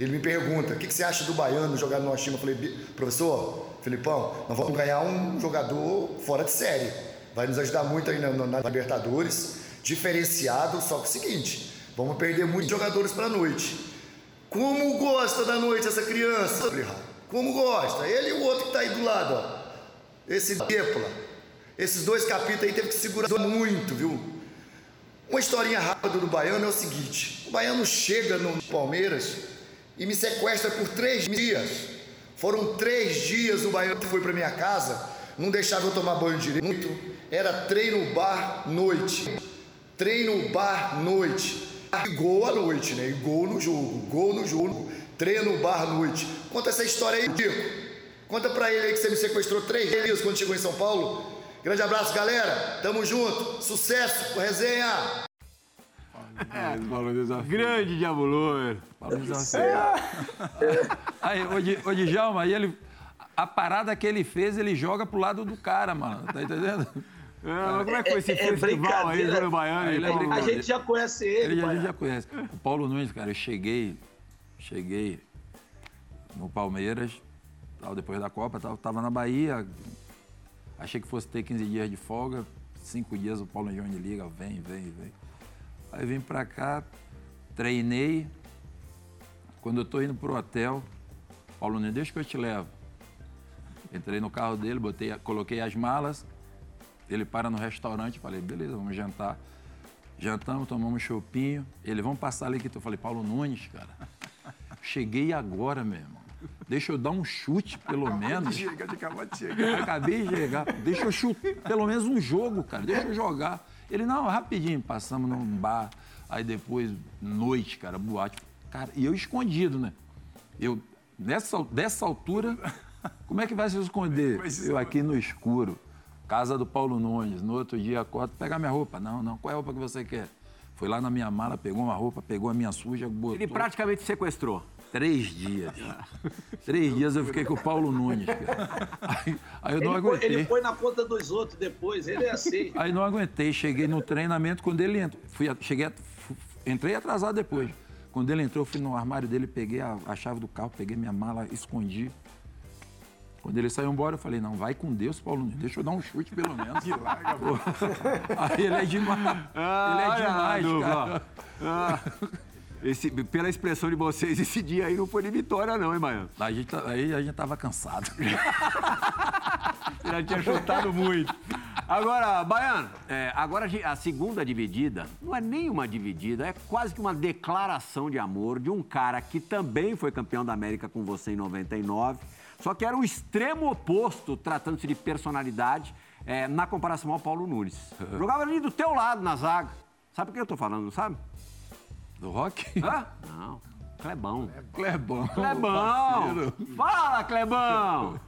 ele me pergunta: o que, que você acha do baiano jogar no nosso time? Eu falei: professor, Filipão, nós vamos ganhar um jogador fora de série. Vai nos ajudar muito aí na, na Libertadores, diferenciado, só que é o seguinte Vamos perder muitos jogadores para a noite. Como gosta da noite essa criança? Como gosta? Ele e o outro que está aí do lado, ó. Esse Depla. Esses dois capítulos aí teve que segurar muito, viu? Uma historinha rápida do Baiano é o seguinte: o Baiano chega no Palmeiras e me sequestra por três dias. Foram três dias o Baiano foi para minha casa, não deixava eu tomar banho direito. Era treino bar noite. Treino bar noite. E gol à noite, né? E gol no jogo, gol no jogo, treino bar noite. Conta essa história aí, Diego. Conta pra ele aí que você me sequestrou três dias quando chegou em São Paulo. Grande abraço, galera. Tamo junto. Sucesso, resenha. É, grande Diabo Loiro. Aí, ô, ô Djalma, aí ele, a parada que ele fez, ele joga pro lado do cara, mano. Tá entendendo? É, como é que foi esse é, é festival aí, Júlio Baiano? É a gente já conhece ele. ele a gente já conhece. O Paulo Nunes, cara, eu cheguei, cheguei no Palmeiras, tal, depois da Copa, tal, tava na Bahia, achei que fosse ter 15 dias de folga, cinco dias o Paulo me liga, vem, vem, vem. Aí vim pra cá, treinei, quando eu tô indo pro hotel, Paulo Nunes, deixa que eu te levo. Entrei no carro dele, botei, coloquei as malas, ele para no restaurante, falei, beleza, vamos jantar. Jantamos, tomamos um chopinho. Ele, vamos passar ali que eu falei, Paulo Nunes, cara. Cheguei agora, meu irmão. Deixa eu dar um chute, pelo acabou menos. De chegar, acabou de chegar. Acabei de chegar. Deixa eu chutar, pelo menos um jogo, cara. Deixa eu jogar. Ele, não, rapidinho, passamos num bar. Aí depois, noite, cara, boate. Cara, e eu escondido, né? Eu, nessa, dessa altura, como é que vai se esconder? Eu aqui no escuro. Casa do Paulo Nunes. No outro dia, acordo, pegar minha roupa. Não, não. Qual é a roupa que você quer? Foi lá na minha mala, pegou uma roupa, pegou a minha suja, botou. Ele praticamente sequestrou. Três dias. Três dias eu fiquei com o Paulo Nunes. Aí, aí, eu não ele aguentei. Foi, ele foi na conta dos outros depois, ele é assim. Aí não aguentei, cheguei no treinamento quando ele entrou. Fui, cheguei, entrei atrasado depois. Quando ele entrou, eu fui no armário dele, peguei a, a chave do carro, peguei minha mala, escondi. Quando ele saiu embora, eu falei, não, vai com Deus, Paulo Nunes. Deixa eu dar um chute, pelo menos. Que larga, Aí ele é demais. Ah, ele é demais, cara. Ah, esse, pela expressão de vocês, esse dia aí não foi de vitória, não, hein, Baiano? A gente, tá, aí a gente tava cansado. já tinha chutado muito. Agora, Baiano, é, agora a segunda dividida não é nem uma dividida, é quase que uma declaração de amor de um cara que também foi campeão da América com você em 99 só que era o extremo oposto, tratando-se de personalidade, é, na comparação ao Paulo Nunes. Jogava ali do teu lado na zaga. Sabe o que eu tô falando, não sabe? Do rock? Hã? Não. Clebão. Clebão. Clebão. Fala, Clebão.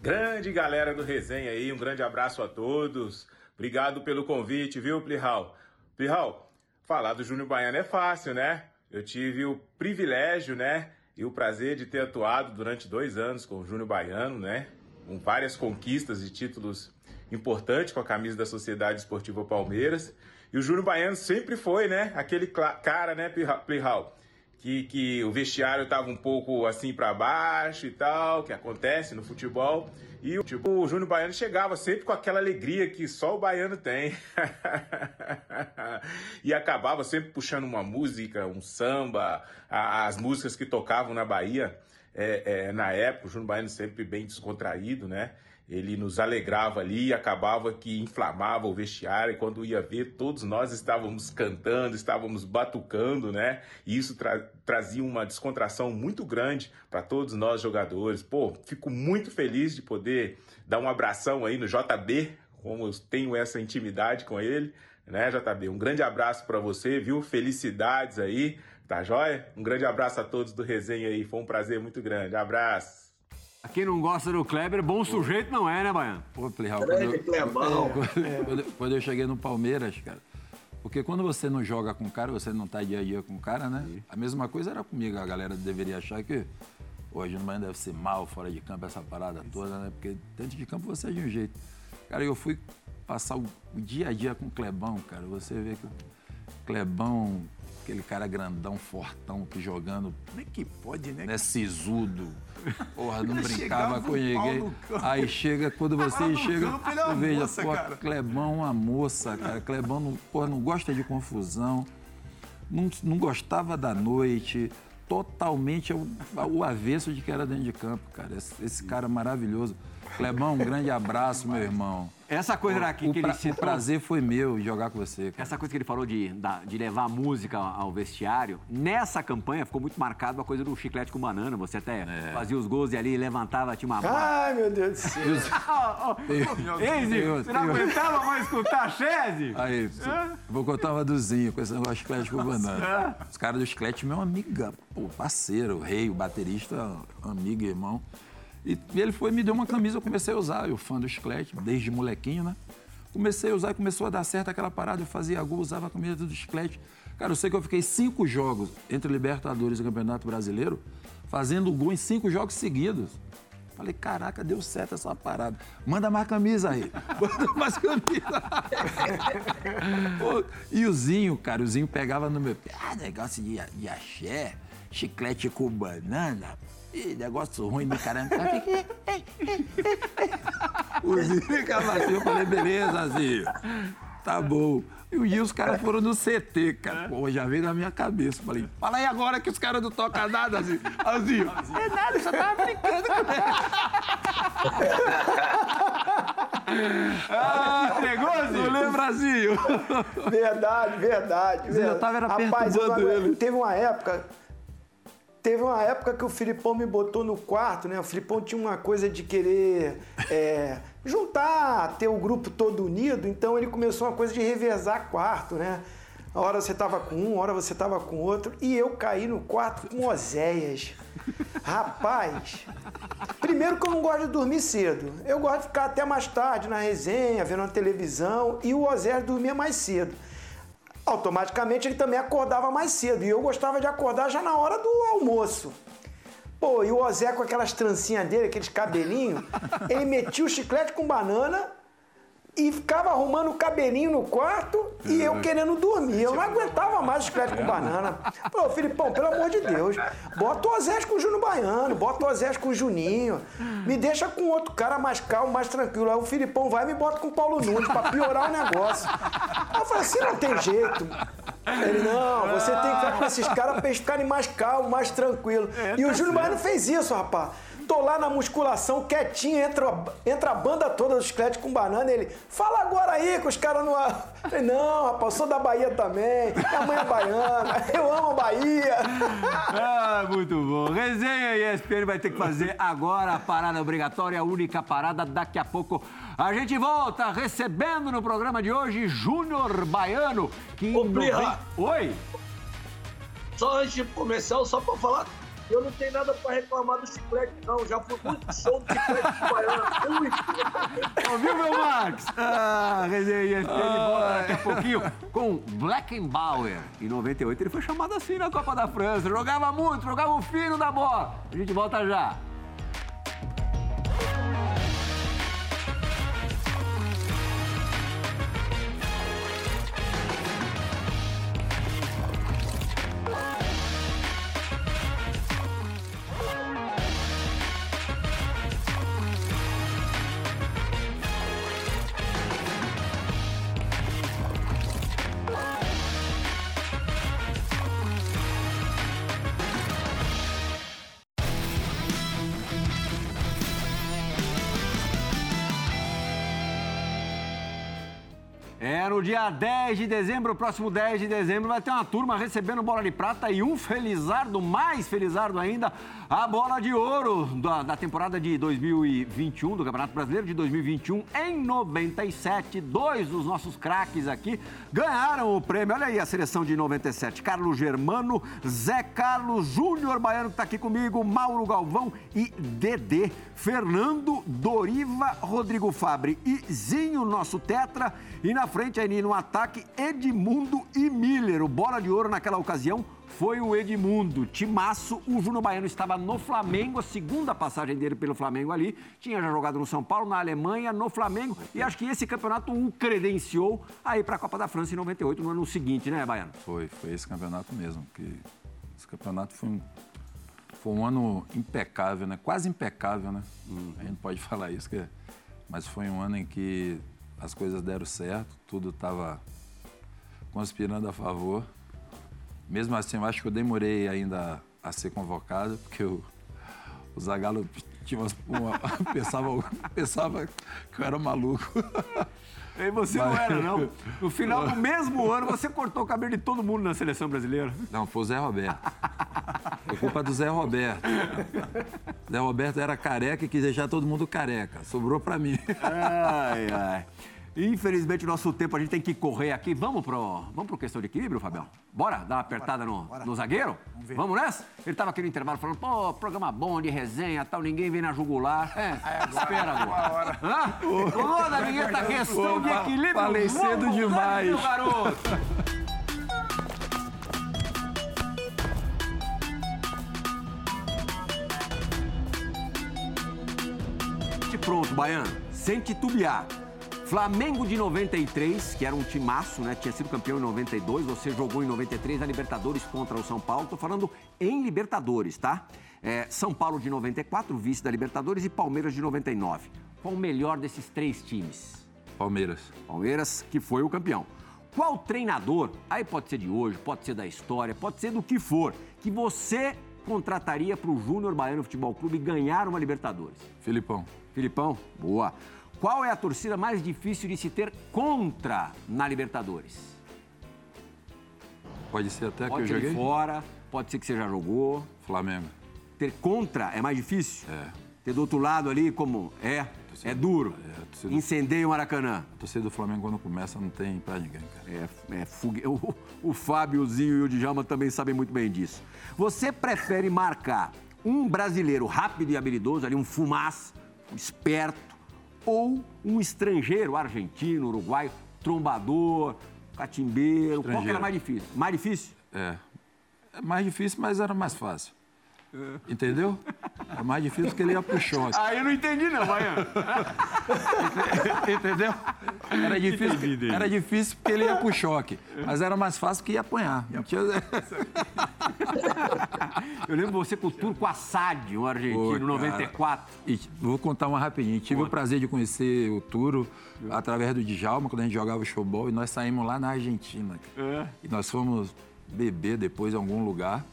Grande galera do Resenha aí, um grande abraço a todos. Obrigado pelo convite, viu, Plihal? Plihal, falar do Júnior Baiano é fácil, né? Eu tive o privilégio, né, e o prazer de ter atuado durante dois anos com o Júnior Baiano, né? Com várias conquistas e títulos importantes com a camisa da Sociedade Esportiva Palmeiras. E o Júnior Baiano sempre foi, né? Aquele cara, né, Plihal? Que, que o vestiário estava um pouco assim para baixo e tal, que acontece no futebol. E tipo, o Júnior Baiano chegava sempre com aquela alegria que só o baiano tem. e acabava sempre puxando uma música, um samba, as músicas que tocavam na Bahia. É, é, na época, o Júnior Baiano sempre bem descontraído, né? Ele nos alegrava ali e acabava que inflamava o vestiário. E quando ia ver, todos nós estávamos cantando, estávamos batucando, né? E isso tra trazia uma descontração muito grande para todos nós jogadores. Pô, fico muito feliz de poder dar um abração aí no JB, como eu tenho essa intimidade com ele, né, JB? Um grande abraço para você, viu? Felicidades aí, tá joia? Um grande abraço a todos do Resenha aí. Foi um prazer muito grande. Abraço. Quem não gosta do Kleber, bom sujeito não é, né, Baiano? Pô, Plihal, quando, eu, quando, quando eu cheguei no Palmeiras, cara, porque quando você não joga com o cara, você não tá dia a dia com o cara, né? Sim. A mesma coisa era comigo. A galera deveria achar que hoje no deve ser mal fora de campo, essa parada toda, né? Porque dentro de campo você é de um jeito. Cara, eu fui passar o, o dia a dia com o Clebão, cara. Você vê que o Clebão aquele cara grandão, fortão, que jogando. Como é que pode, né? Né, sisudo. Porra, não brincava com ninguém. Aí chega, quando você chega, campo, é uma veja, moça, pô, cara. Clebão uma moça, cara. Clebão, não, porra, não gosta de confusão. não, não gostava da noite, totalmente o, o avesso de que era dentro de campo, cara. Esse, esse cara maravilhoso. Clebão, um grande abraço, meu irmão. Essa coisa era aqui o, que pra, ele citou... o prazer foi meu jogar com você. Cara. Essa coisa que ele falou de, de levar a música ao vestiário, nessa campanha ficou muito marcado a coisa do chiclete com banana. Você até é. fazia os gols e ali levantava, tinha uma. Ai, meu Deus do céu. Ei, Zico, você não aguentava mais escutar a Chese? Aí, vou contar uma dozinha com esse negócio de chiclete com banana. Os caras do chiclete, meu amigo, pô, parceiro, o rei, o baterista, amigo, irmão. E ele foi me deu uma camisa, eu comecei a usar. Eu fã do chiclete, desde molequinho, né? Comecei a usar e começou a dar certo aquela parada. Eu fazia gol, usava a camisa do chiclete. Cara, eu sei que eu fiquei cinco jogos entre Libertadores e Campeonato Brasileiro, fazendo gol em cinco jogos seguidos. Falei, caraca, deu certo essa parada. Manda mais camisa aí. Manda mais camisa. Pô, e o Zinho, cara, o Zinho pegava no meu pé. Ah, negócio de, de axé, chiclete com banana. Ih, negócio ruim do caramba. o Zinho ficava assim, eu falei, beleza, Zinho. Tá bom. E os caras foram no CT, cara. Pô, já veio na minha cabeça. Falei, fala aí agora que os caras não tocam nada, assim. Assim, é nada, só tava brincando ah, entregou, Zinho? Não Zinho? Verdade, verdade. Zinho, eu tava era Rapaz, eu, ele. teve uma época Teve uma época que o Filipão me botou no quarto, né? O Filipão tinha uma coisa de querer é, juntar, ter o grupo todo unido, então ele começou uma coisa de revezar quarto, né? A hora você tava com um, a hora você tava com outro, e eu caí no quarto com Oséias. Rapaz, primeiro que eu não gosto de dormir cedo. Eu gosto de ficar até mais tarde na resenha, vendo a televisão, e o Oséias dormia mais cedo automaticamente ele também acordava mais cedo. E eu gostava de acordar já na hora do almoço. Pô, e o Ozé com aquelas trancinhas dele, aqueles cabelinhos, ele metia o chiclete com banana e ficava arrumando o cabelinho no quarto e eu querendo dormir. Eu não aguentava mais o chiclete com banana. Pô, Filipão, pelo amor de Deus, bota o Ozés com o Júnior Baiano, bota o Ozés com o Juninho, me deixa com outro cara mais calmo, mais tranquilo. Aí o Filipão vai e me bota com o Paulo Nunes pra piorar o negócio. Aí eu falei assim, não tem jeito. Ele, não, você tem que ficar com esses caras pra eles ficarem mais calmos, mais tranquilos. E o Júnior Baiano fez isso, rapaz. Tô lá na musculação, quietinho, entra, entra a banda toda do chiclete com banana. Ele, fala agora aí com os caras no. Falei, não, rapaz, eu sou da Bahia também. Minha mãe é baiana, eu amo a Bahia. Ah, muito bom. Resenha e ESPN vai ter que fazer agora a parada obrigatória, a única parada. Daqui a pouco a gente volta recebendo no programa de hoje Júnior Baiano. Que Ô, Oi? Só antes de começar, só pra falar eu não tenho nada para reclamar do chiclete, não. Já fui muito show do chiclete do Baiano. Ouviu, meu Max? Ah, resenha ESPN volta daqui a pouquinho com Blackenbauer. Em 98 ele foi chamado assim na Copa da França. Jogava muito, jogava o fino da bola. A gente volta já. Dia 10 de dezembro, próximo 10 de dezembro, vai ter uma turma recebendo bola de prata e um felizardo, mais felizardo ainda, a bola de ouro da, da temporada de 2021, do Campeonato Brasileiro de 2021, em 97. Dois dos nossos craques aqui ganharam o prêmio. Olha aí a seleção de 97. Carlos Germano, Zé Carlos, Júnior Baiano, que está aqui comigo, Mauro Galvão e Dedê. Fernando, Doriva, Rodrigo Fabre e Zinho, nosso tetra. E na frente aí no ataque, Edmundo e Miller. O bola de ouro naquela ocasião foi o Edmundo. Timaço, o Juno Baiano estava no Flamengo, a segunda passagem dele pelo Flamengo ali. Tinha já jogado no São Paulo, na Alemanha, no Flamengo. E acho que esse campeonato o credenciou aí para a Copa da França em 98, no ano seguinte, né, Baiano? Foi, foi esse campeonato mesmo. Que esse campeonato foi um, foi um ano impecável, né? Quase impecável, né? Uhum. A gente pode falar isso, que, mas foi um ano em que as coisas deram certo, tudo estava conspirando a favor. Mesmo assim, eu acho que eu demorei ainda a ser convocado, porque o, o Zagallo tinha umas- uma, pensava, pensava que eu era maluco. E você não Mas- era, não. No final do mesmo ano, você cortou o cabelo de todo mundo na seleção brasileira. Não, foi o Zé Roberto. Foi culpa do Zé Roberto. Zé Roberto era careca e quis deixar todo mundo careca. Sobrou pra mim. Ai, ai. Infelizmente, o nosso tempo a gente tem que correr aqui. Vamos pro, vamos pro questão de equilíbrio, Fabião? Bora dar uma apertada no, no zagueiro? Vamos, nessa? Ele tava aqui no intervalo falando, pô, programa bom de resenha tal, ninguém vem na jugular. É, espera agora. Hã? Toda a vinheta questão de equilíbrio. falei Vamos cedo lá, demais. meu garoto. Pronto, Baiano, sem titubear. Flamengo de 93, que era um timaço, né? Tinha sido campeão em 92, você jogou em 93 na Libertadores contra o São Paulo. Tô falando em Libertadores, tá? É, São Paulo de 94, vice da Libertadores, e Palmeiras de 99. Qual o melhor desses três times? Palmeiras. Palmeiras, que foi o campeão. Qual treinador, aí pode ser de hoje, pode ser da história, pode ser do que for, que você contrataria para o Júnior Baiano Futebol Clube ganhar uma Libertadores? Filipão. Filipão, boa. Qual é a torcida mais difícil de se ter contra na Libertadores? Pode ser até Pode que eu joguei? fora, pode ser que você já jogou. Flamengo. Ter contra é mais difícil? É. Ter do outro lado ali, como é, é duro. É, torcida- Incendeia o Maracanã. A torcida do Flamengo, quando começa, não tem pra ninguém, cara. É, é fugue... o, o Fábiozinho e o Djalma também sabem muito bem disso. Você prefere marcar um brasileiro rápido e habilidoso, ali um fumaz, esperto, ou um estrangeiro, argentino, uruguaio, trombador, catimbeiro? Qual que era mais difícil? Mais difícil? É. É mais difícil, mas era mais fácil. Entendeu? É mais difícil porque ele ia pro choque. Ah, eu não entendi não, Baiano. Entendeu? Era difícil, era difícil porque ele ia pro choque. Mas era mais fácil que ia apanhar. Tinha- Eu lembro você com o Turco Assad, um argentino, Pô, 94. E vou contar uma rapidinho. Tive o prazer de conhecer o Turo através do Djalma, quando a gente jogava showball, e nós saímos lá na Argentina. cara. E nós fomos beber depois em algum lugar.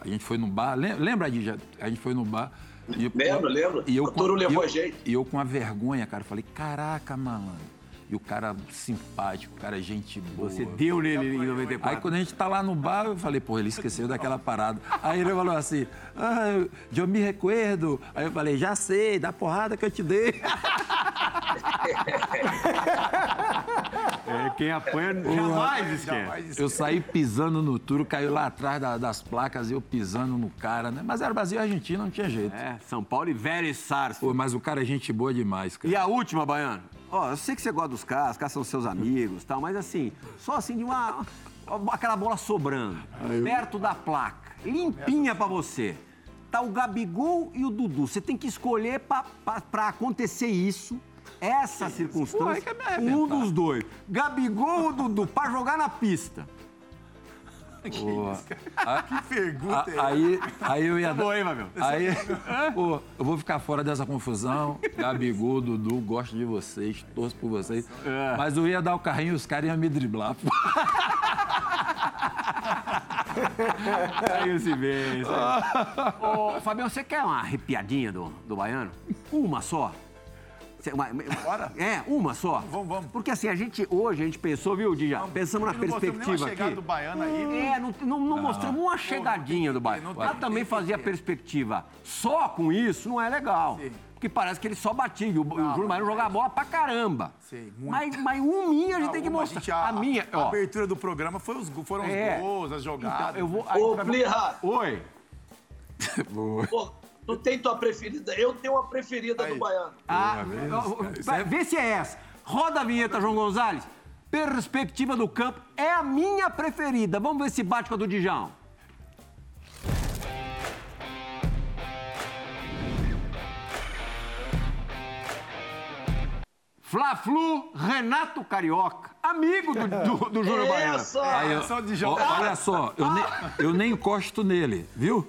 A gente foi no bar. lem- Lembra, Dija? A gente foi no bar. E, Lembro, lembro. E eu, O Turo levou eu- a gente. E eu com a vergonha, cara, falei, caraca, malandro. E o cara simpático, o cara gente boa. Você deu nele em 94. Aí quando a gente tá lá no bar, eu falei, pô, ele esqueceu daquela parada. Aí ele falou assim, ah, eu- me recuerdo. Aí eu falei, já sei, da porrada que eu te dei. É, quem apanha jamais esquece. Eu saí pisando no turo, caiu lá atrás da- das placas, eu pisando no cara, né? Mas era Brasil e Argentina, não tinha jeito. É, São Paulo e Vélez. Pô, mas o cara é gente boa demais, cara. E a última, Baiano? Ó, eu sei que você gosta dos caras, os caras são seus amigos e tal, mas assim, só assim de uma. aquela bola sobrando, perto da placa, limpinha pra você. Tá o Gabigol e o Dudu. Você tem que escolher pra, pra, pra acontecer isso, essa circunstância, Pô, aí quer me arrebentar. um dos dois. Gabigol ou Dudu, pra jogar na pista. Pô, a- Que pergunta é a- aí, aí eu ia dar. Boa, hein, Fabio? Aí, pô, eu vou ficar fora dessa confusão. Gabigol, Dudu, gosto de vocês, torço por vocês. É. Mas eu ia dar o carrinho e os caras iam me driblar. pô. Aí se vê. isso aí. Ô, Fabião, você quer uma arrepiadinha do, do baiano? Uma só? Uma- Bora. É, uma só. Vamos, vamos. Porque assim, a gente hoje, a gente pensou, viu, Dija? Pensamos na Não perspectiva chegada aqui. do baiano aí. É, não, não, não mostramos uma chegadinha do baiano. não tem- Ela não também tem fazia perspectiva. Só com isso não é legal. Sim. Porque parece que ele só batia. E o, e o Júnior Baiano jogava bola pra caramba. Sim, muito. Mas, mas um minha a gente tem que mostrar. gente- a, minha, a ó. abertura do programa foi os, foram os É. gols, as jogadas. Então, eu vou. Ô, Plirra, Oi. Tu tem tua preferida? Eu tenho uma preferida do Baiano. Ah, vai, vê se é essa. Roda a vinheta, João Gonzalez. Perspectiva do campo é a minha preferida. Vamos ver se bate com a do Dijão. Fla-Flu, Renato Carioca. Amigo do, do, do Júnior Baiano. Aí, eu- só de ó, jogar. olha só, eu nem, eu nem encosto nele, viu?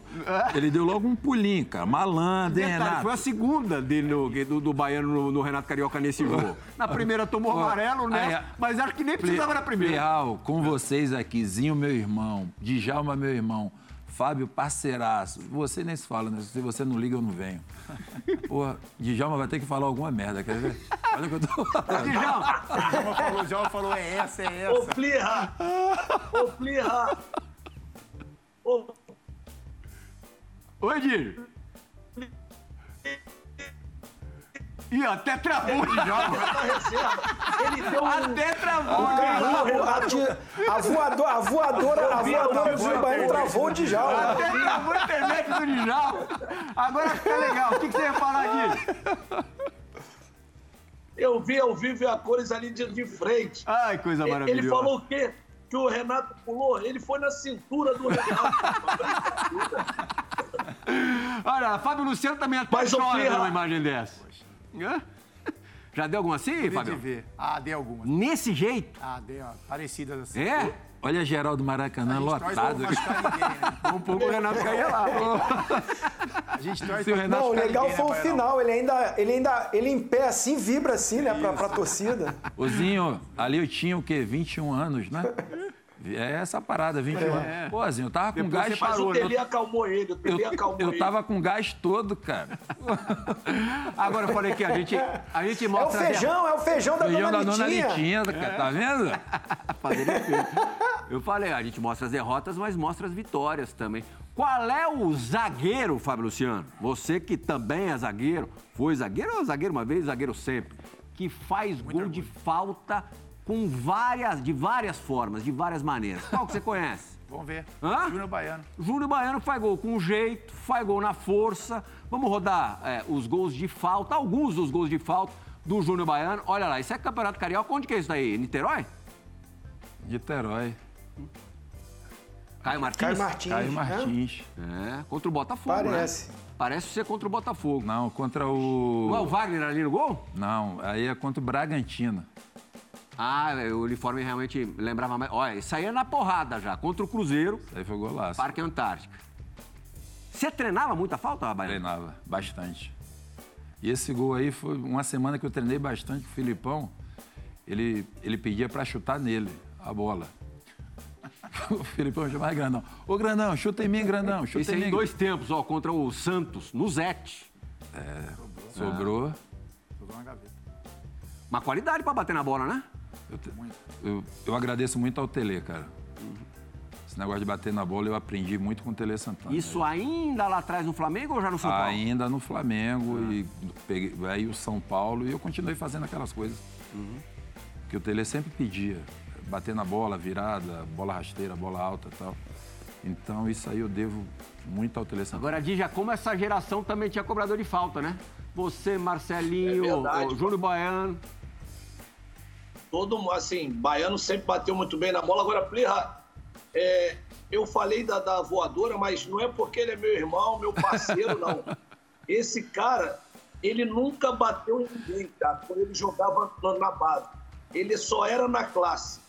Ele deu logo um pulinho, cara. Malandro, hein, Renato? foi a segunda dele no- do, do Baiano no, no Renato Carioca nesse jogo. Na primeira tomou Ó, amarelo, né? aí, Mas acho que nem precisava na primeira. Real, com vocês aqui, Zinho, meu irmão, Djalma, meu irmão, Fábio, parceiraço. Você nem se fala, né? Se você não liga, eu não venho. Porra, Djalma vai ter que falar alguma merda, quer ver? Olha o que eu tô falando. Djalma, Djalma falou, Djalma falou, é essa, é Ô, essa. Plirra! Ô, Plirra! Ô, Oi, Dir. Ih, até travou o Djalma. Ele deu um... Até travou o A, Djalma. a, ti- a voadora, a voadora, a voadora do Baiano travou de já. Até travou a internet do Djalma. Agora fica legal. O que, que você ia falar, Dir? Eu vi ao vivo a cores ali de, de frente. Ai, coisa maravilhosa. Ele falou o quê? Que o Renato pulou? Ele foi na cintura do Renato. Olha, Fábio Luciano também até Mas, chora Pirra- vendo uma imagem dessa. Hã? Já deu alguma assim, Fábio? ver. Ah, dei algumas. Nesse jeito? Ah, dei, ó, parecidas assim. É? Olha Geraldo Maracanã lotado. ninguém, né? Um pouco o Renato caía lá. A gente torce Se o Renato Não, o legal foi o né, Baianão? final. Ele ainda, ele ainda, ele em pé assim, vibra assim, né, pra, pra torcida. Ô, Zinho, ali eu tinha o quê? 21 anos, né? É essa parada, 21 anos. Pô, Zinho, eu tava com Depois gás... Mas parou, o né? Tele acalmou ele, o Eu, Tele acalmou eu ele. tava com gás todo, cara. Agora eu falei que a gente, a gente É o mostra... feijão, é o feijão da Feijão dona da dona Litinha. Cara, tá vendo? Fazer. Eu falei, a gente mostra as derrotas, mas mostra as vitórias também. Qual é o zagueiro, Fábio Luciano? Você que também é zagueiro, foi zagueiro ou zagueiro uma vez, zagueiro sempre, que faz gol de falta com várias, de várias formas, de várias maneiras. Qual que você conhece? Vamos ver. Hã? Júnior Baiano. Júnior Baiano faz gol com jeito, faz gol na força. Vamos rodar é, os gols de falta, alguns dos gols de falta do Júnior Baiano. Olha lá, isso é Campeonato Carioca. Onde que é isso daí? Niterói? Niterói. Caio Martins? Caio Martins. Caio né? Martins. É, contra o Botafogo, Parece. né? Parece ser contra o Botafogo. Não, contra o... Não é o Wagner ali no gol? Não, aí é contra o Bragantino. Ah, o uniforme realmente lembrava mais. Olha, isso aí é na porrada já, contra o Cruzeiro, Aí foi golaço. Parque Antártica. Você treinava muita falta, Baiano? Treinava bastante. E esse gol aí foi uma semana que eu treinei bastante com o Filipão. Ele, ele pedia pra chutar nele a bola. O Filipão chamava Grandão. Ô, Grandão, chuta em mim, Grandão, chuta Isso em mim. em dois tempos, ó, contra o Santos, no Zete. Sobrou. Jogou na gaveta. Uma qualidade pra bater na bola, né? Eu, te- eu- eu agradeço muito ao Tele, cara. Esse negócio de bater na bola eu aprendi muito com o Tele Santana. Isso ainda lá atrás no Flamengo ou já no São Paulo? Ainda no Flamengo e peguei, aí o São Paulo e eu continuei fazendo aquelas coisas que o Tele sempre pedia. Bater na bola, virada, bola rasteira, bola alta e tal. Então isso aí eu devo muito ao Tele Santana. Agora, Dija, como essa geração também tinha cobrador de falta, né? Você, Marcelinho, É verdade, o Júnior Baiano. Todo mundo, assim, Baiano sempre bateu muito bem na bola. Agora, Plirra, é, eu falei da, da voadora, mas não é porque ele é meu irmão, meu parceiro, não. Esse cara, ele nunca bateu em ninguém, cara, quando ele jogava na- base. Ele só era na classe.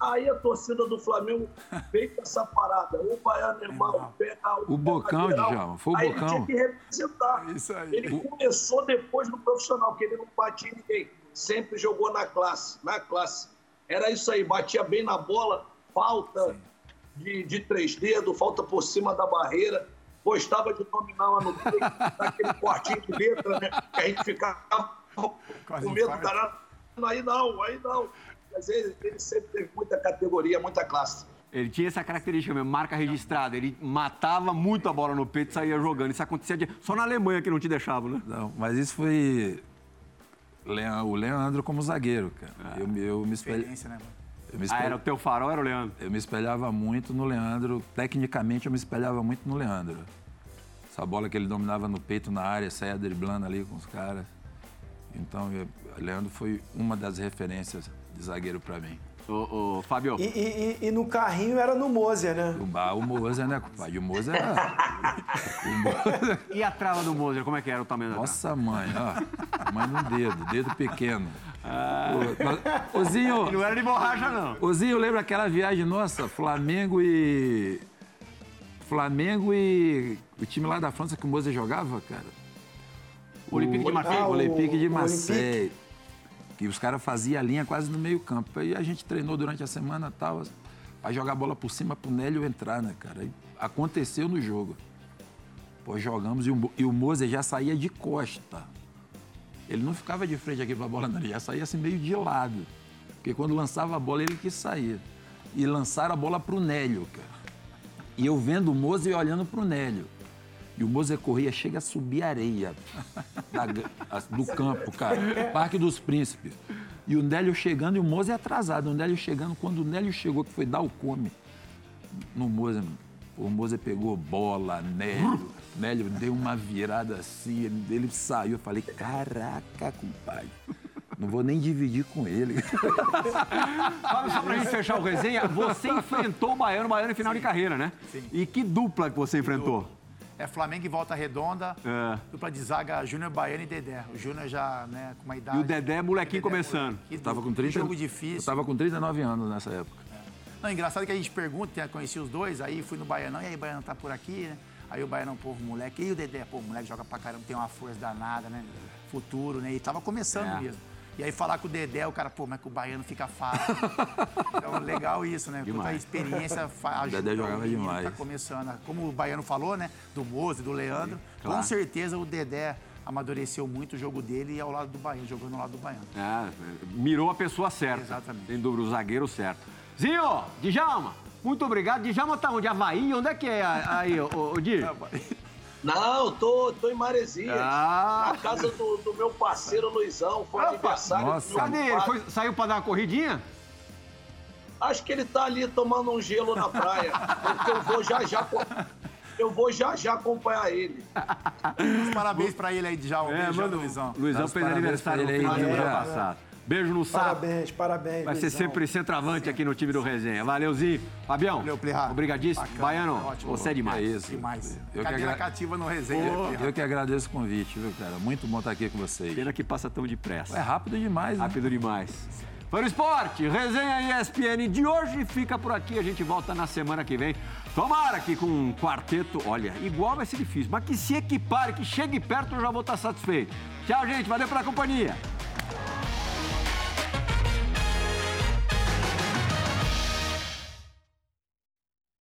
Aí a torcida do Flamengo com essa parada. O Baiano, irmão, pega O Bocão, lateral. Djalma, foi o Aí Bocão. Ele tinha que representar. Isso aí. Ele começou depois no profissional, que ele não batia em ninguém. Sempre jogou na classe, na classe. Era isso aí, batia bem na bola, falta de, de três dedos, falta por cima da barreira. Gostava de dominar lá no peito, daquele cortinho de letra, né? Que a gente ficava Quase com medo danado. Aí não, aí não. Mas ele, ele sempre teve muita categoria, muita classe. Ele tinha essa característica mesmo, marca registrada. Ele matava muito a bola no peito e saía jogando. Isso acontecia de- só na Alemanha que não te deixava, né? Não, mas isso foi o Leandro como zagueiro, cara. Eu, me- eu, me espelha- Experiência, né, eu me Ah, era o teu farol, era o Leandro. Eu me espelhava muito no Leandro. Tecnicamente, eu me espelhava muito no Leandro. Essa bola que ele dominava no peito na área, saía driblando ali com os caras. Então, eu- o Leandro foi uma das referências de zagueiro pra mim. Ô, ô, Fábio, E, e- e- e no carrinho era no Moser, né? O, o Moza, né, compadre? O Moza era... o Moza... e a trava do Moser, como é que era o tamanho da trava? Nossa mãe, ó. De um dedo, dedo pequeno. Ô, Zinho, Não era de borracha, não. ô, Zinho, lembra aquela viagem nossa? Flamengo e. Flamengo e. O time lá da França que o Moza jogava, cara? Olympique de Marseille. Ah, O o- Olympique de o Marseille. Que os caras faziam a linha quase no meio campo. Aí a gente treinou durante a semana e tal, pra jogar a bola por cima pro Nélio entrar, né, cara? Aí aconteceu no jogo. Pô, jogamos e o, e o Moser já saía de costa. Ele não ficava de frente aqui pra bola, não. Ele já saía assim meio de lado. Porque quando lançava a bola, ele quis sair. E lançaram a bola pro Nélio, cara. E eu vendo o Moser e olhando pro Nélio. E o Moser corria, chega a subir a areia da a- do campo, cara. Parque dos Príncipes. E o Nélio chegando e o Moser atrasado. O Nélio chegando, quando o Nélio chegou, que foi dar o come no Moser, o Moser pegou bola, Nélio. Nélio deu uma virada assim, ele, ele saiu. Eu falei, caraca, compadre. Não vou nem dividir com ele. Fábio, só pra gente fechar o resenha, você enfrentou o Baiano, o Baiano em final de carreira, né? Sim. E que dupla que você enfrentou? É Flamengo e Volta Redonda, É. dupla de zaga Júnior Baiano e Dedé. O Júnior já, né, com uma idade... E o Dedé, molequinho Dedé, começando. moleque. Eu tava com Que 30, jogo difícil. Eu tava com 39 anos nessa época. Não, engraçado que a gente pergunta, conheci os dois, aí fui no Baianão, e aí o Baianão tá por aqui, né? Aí o Baianão, pô, moleque, e o Dedé, pô, moleque joga pra caramba, tem uma força danada, né? Futuro, né? E tava começando É. mesmo. E aí falar com o Dedé, o cara, pô, mas que o Baiano fica fácil. então, legal isso, né? Porque a Demais. experiência fa- ajuda. Dedé jogava o demais. Tá começando. Como o Baiano falou, né? Do Moze, do Leandro. claro. Com certeza o Dedé amadureceu muito o jogo dele e ao lado do Baiano, jogando ao lado do Baiano. É, mirou a pessoa certa. Exatamente. Sem dúvida, o zagueiro certo. Zinho, Djalma, muito obrigado. Djalma tá onde? Havaí? Onde é que é aí, ô, ô, Di? Não, tô, tô em Maresias. Ah. Na casa do, do meu parceiro Luizão. Foi Opa. aniversário Nossa. do meu Cadê ele? Foi- saiu pra dar uma corridinha? Acho que ele tá ali tomando um gelo na praia. porque eu vou já já. Eu vou já já acompanhar ele. Parabéns pra ele aí, Djalma. É, Beijão, manda- Luizão. Luizão fez aniversário no pra ele final aí, semana Djalma. passado. Beijo no saco. Parabéns, parabéns. Vai ser Luizão. sempre centroavante aqui no time do Resenha. Valeuzinho. Fabião, Valeu, Plirra. obrigadíssimo. Bacana, Baiano, ótimo. você é demais. É isso. Demais. Eu que Cadeira agra- cativa no resenha. Eu que agradeço o convite, viu, cara? Muito bom estar aqui com vocês. Pena que passa tão depressa. É rápido demais, né? Rápido demais. Foi no esporte, resenha ESPN de hoje fica por aqui. A gente volta na semana que vem. Tomara que com um quarteto, olha, igual vai ser difícil, mas que se equipare, que chegue perto, eu já vou estar satisfeito. Tchau, gente. Valeu pela companhia.